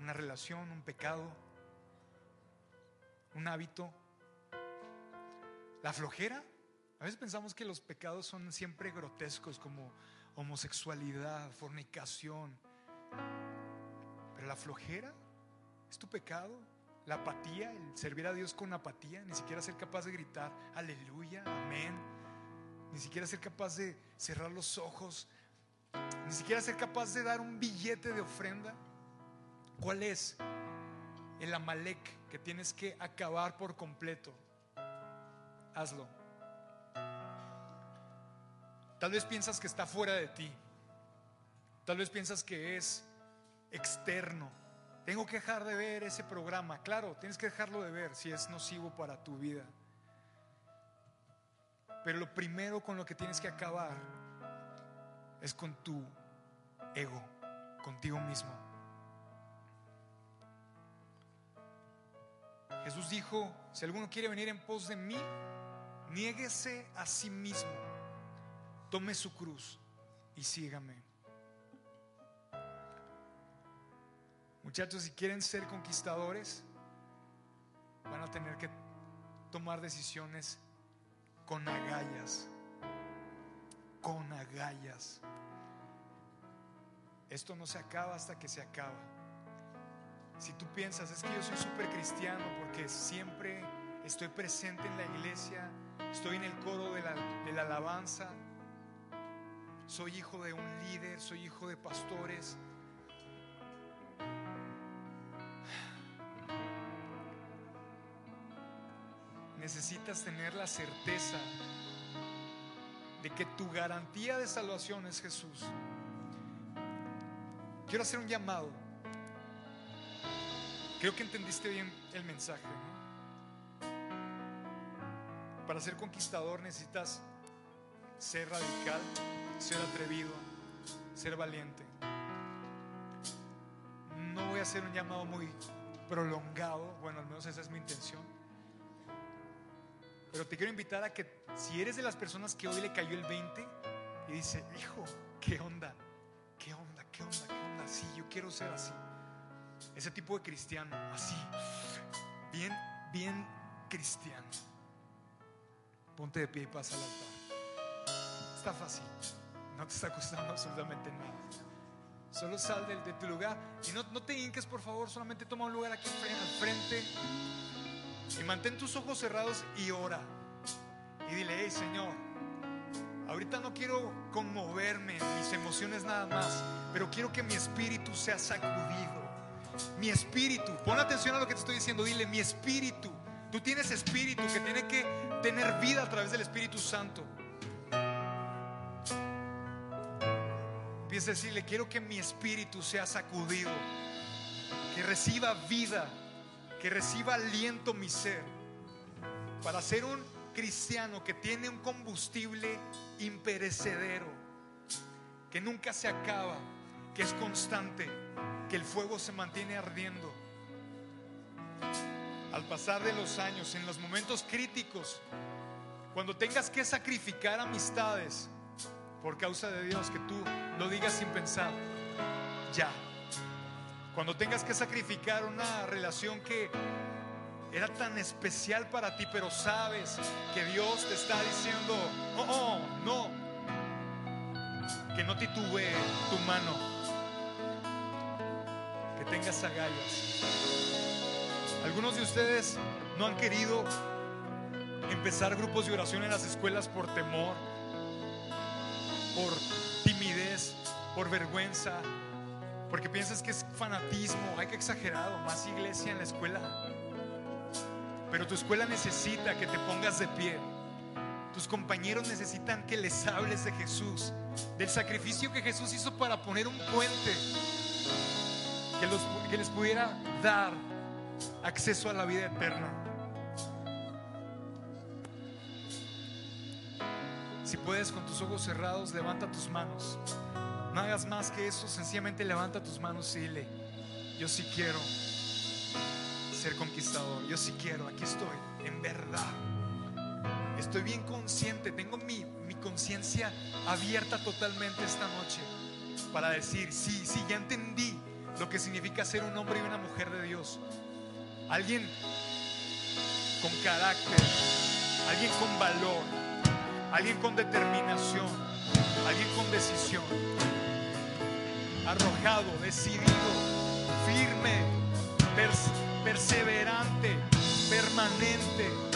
una relación, un pecado, un hábito. La flojera. A veces pensamos que los pecados son siempre grotescos como homosexualidad, fornicación. Pero la flojera es tu pecado. La apatía, el servir a Dios con apatía, ni siquiera ser capaz de gritar, aleluya, amén. Ni siquiera ser capaz de cerrar los ojos. Ni siquiera ser capaz de dar un billete de ofrenda. ¿Cuál es el Amalek que tienes que acabar por completo? Hazlo. Tal vez piensas que está fuera de ti. Tal vez piensas que es externo. Tengo que dejar de ver ese programa. Claro, tienes que dejarlo de ver si es nocivo para tu vida. Pero lo primero con lo que tienes que acabar es con tu ego, contigo mismo. Jesús dijo, si alguno quiere venir en pos de mí, niéguese a sí mismo tome su cruz y sígame. Muchachos, si quieren ser conquistadores, van a tener que tomar decisiones con agallas, con agallas. Esto no se acaba hasta que se acaba. Si tú piensas, es que yo soy súper cristiano porque siempre estoy presente en la iglesia, estoy en el coro de la, de la alabanza, soy hijo de un líder, soy hijo de pastores. Necesitas tener la certeza de que tu garantía de salvación es Jesús. Quiero hacer un llamado. Creo que entendiste bien el mensaje. Para ser conquistador necesitas ser radical, ser atrevido, ser valiente. No voy a hacer un llamado muy prolongado, bueno, al menos esa es mi intención. Pero te quiero invitar a que si eres de las personas que hoy le cayó el 20 y dice, hijo, ¿qué onda? ¿Qué onda? ¿Qué onda? ¿Qué onda? Sí, yo quiero ser así. Ese tipo de cristiano, así, bien, bien cristiano. Ponte de pie y pasa al altar. Está fácil no te está costando <laughs> absolutamente nada. Solo sal de, de tu lugar y no, no, te hinques, por favor. Solamente toma un lugar aquí al frente y mantén tus ojos cerrados y ora. Y dile, hey Señor, ahorita no quiero conmoverme mis emociones nada más, pero quiero que mi espíritu sea sacudido. Mi espíritu, pon atención a lo que te estoy diciendo. Dile, mi espíritu. Tú tienes espíritu que tiene que tener vida a través del Espíritu Santo. A decirle, quiero que mi espíritu sea sacudido, que reciba vida, que reciba aliento mi ser, para ser un cristiano que tiene un combustible imperecedero, que nunca se acaba, que es constante, que el fuego se mantiene ardiendo. Al pasar de los años, en los momentos críticos, cuando tengas que sacrificar amistades, por causa de Dios, que tú lo digas sin pensar, ya. Cuando tengas que sacrificar una relación que era tan especial para ti, pero sabes que Dios te está diciendo, oh, oh no, que no titubee tu mano, que tengas agallas. Algunos de ustedes no han querido empezar grupos de oración en las escuelas por temor por timidez, por vergüenza, porque piensas que es fanatismo, hay que exagerado, más iglesia en la escuela. Pero tu escuela necesita que te pongas de pie. Tus compañeros necesitan que les hables de Jesús, del sacrificio que Jesús hizo para poner un puente que, que les pudiera dar acceso a la vida eterna. Si puedes con tus ojos cerrados, levanta tus manos. No hagas más que eso, sencillamente levanta tus manos y dile, yo sí quiero ser conquistador, yo sí quiero, aquí estoy, en verdad. Estoy bien consciente, tengo mi, mi conciencia abierta totalmente esta noche para decir, sí, sí, ya entendí lo que significa ser un hombre y una mujer de Dios. Alguien con carácter, alguien con valor, alguien con determinación, alguien con decisión, arrojado, decidido, firme, perseverante, permanente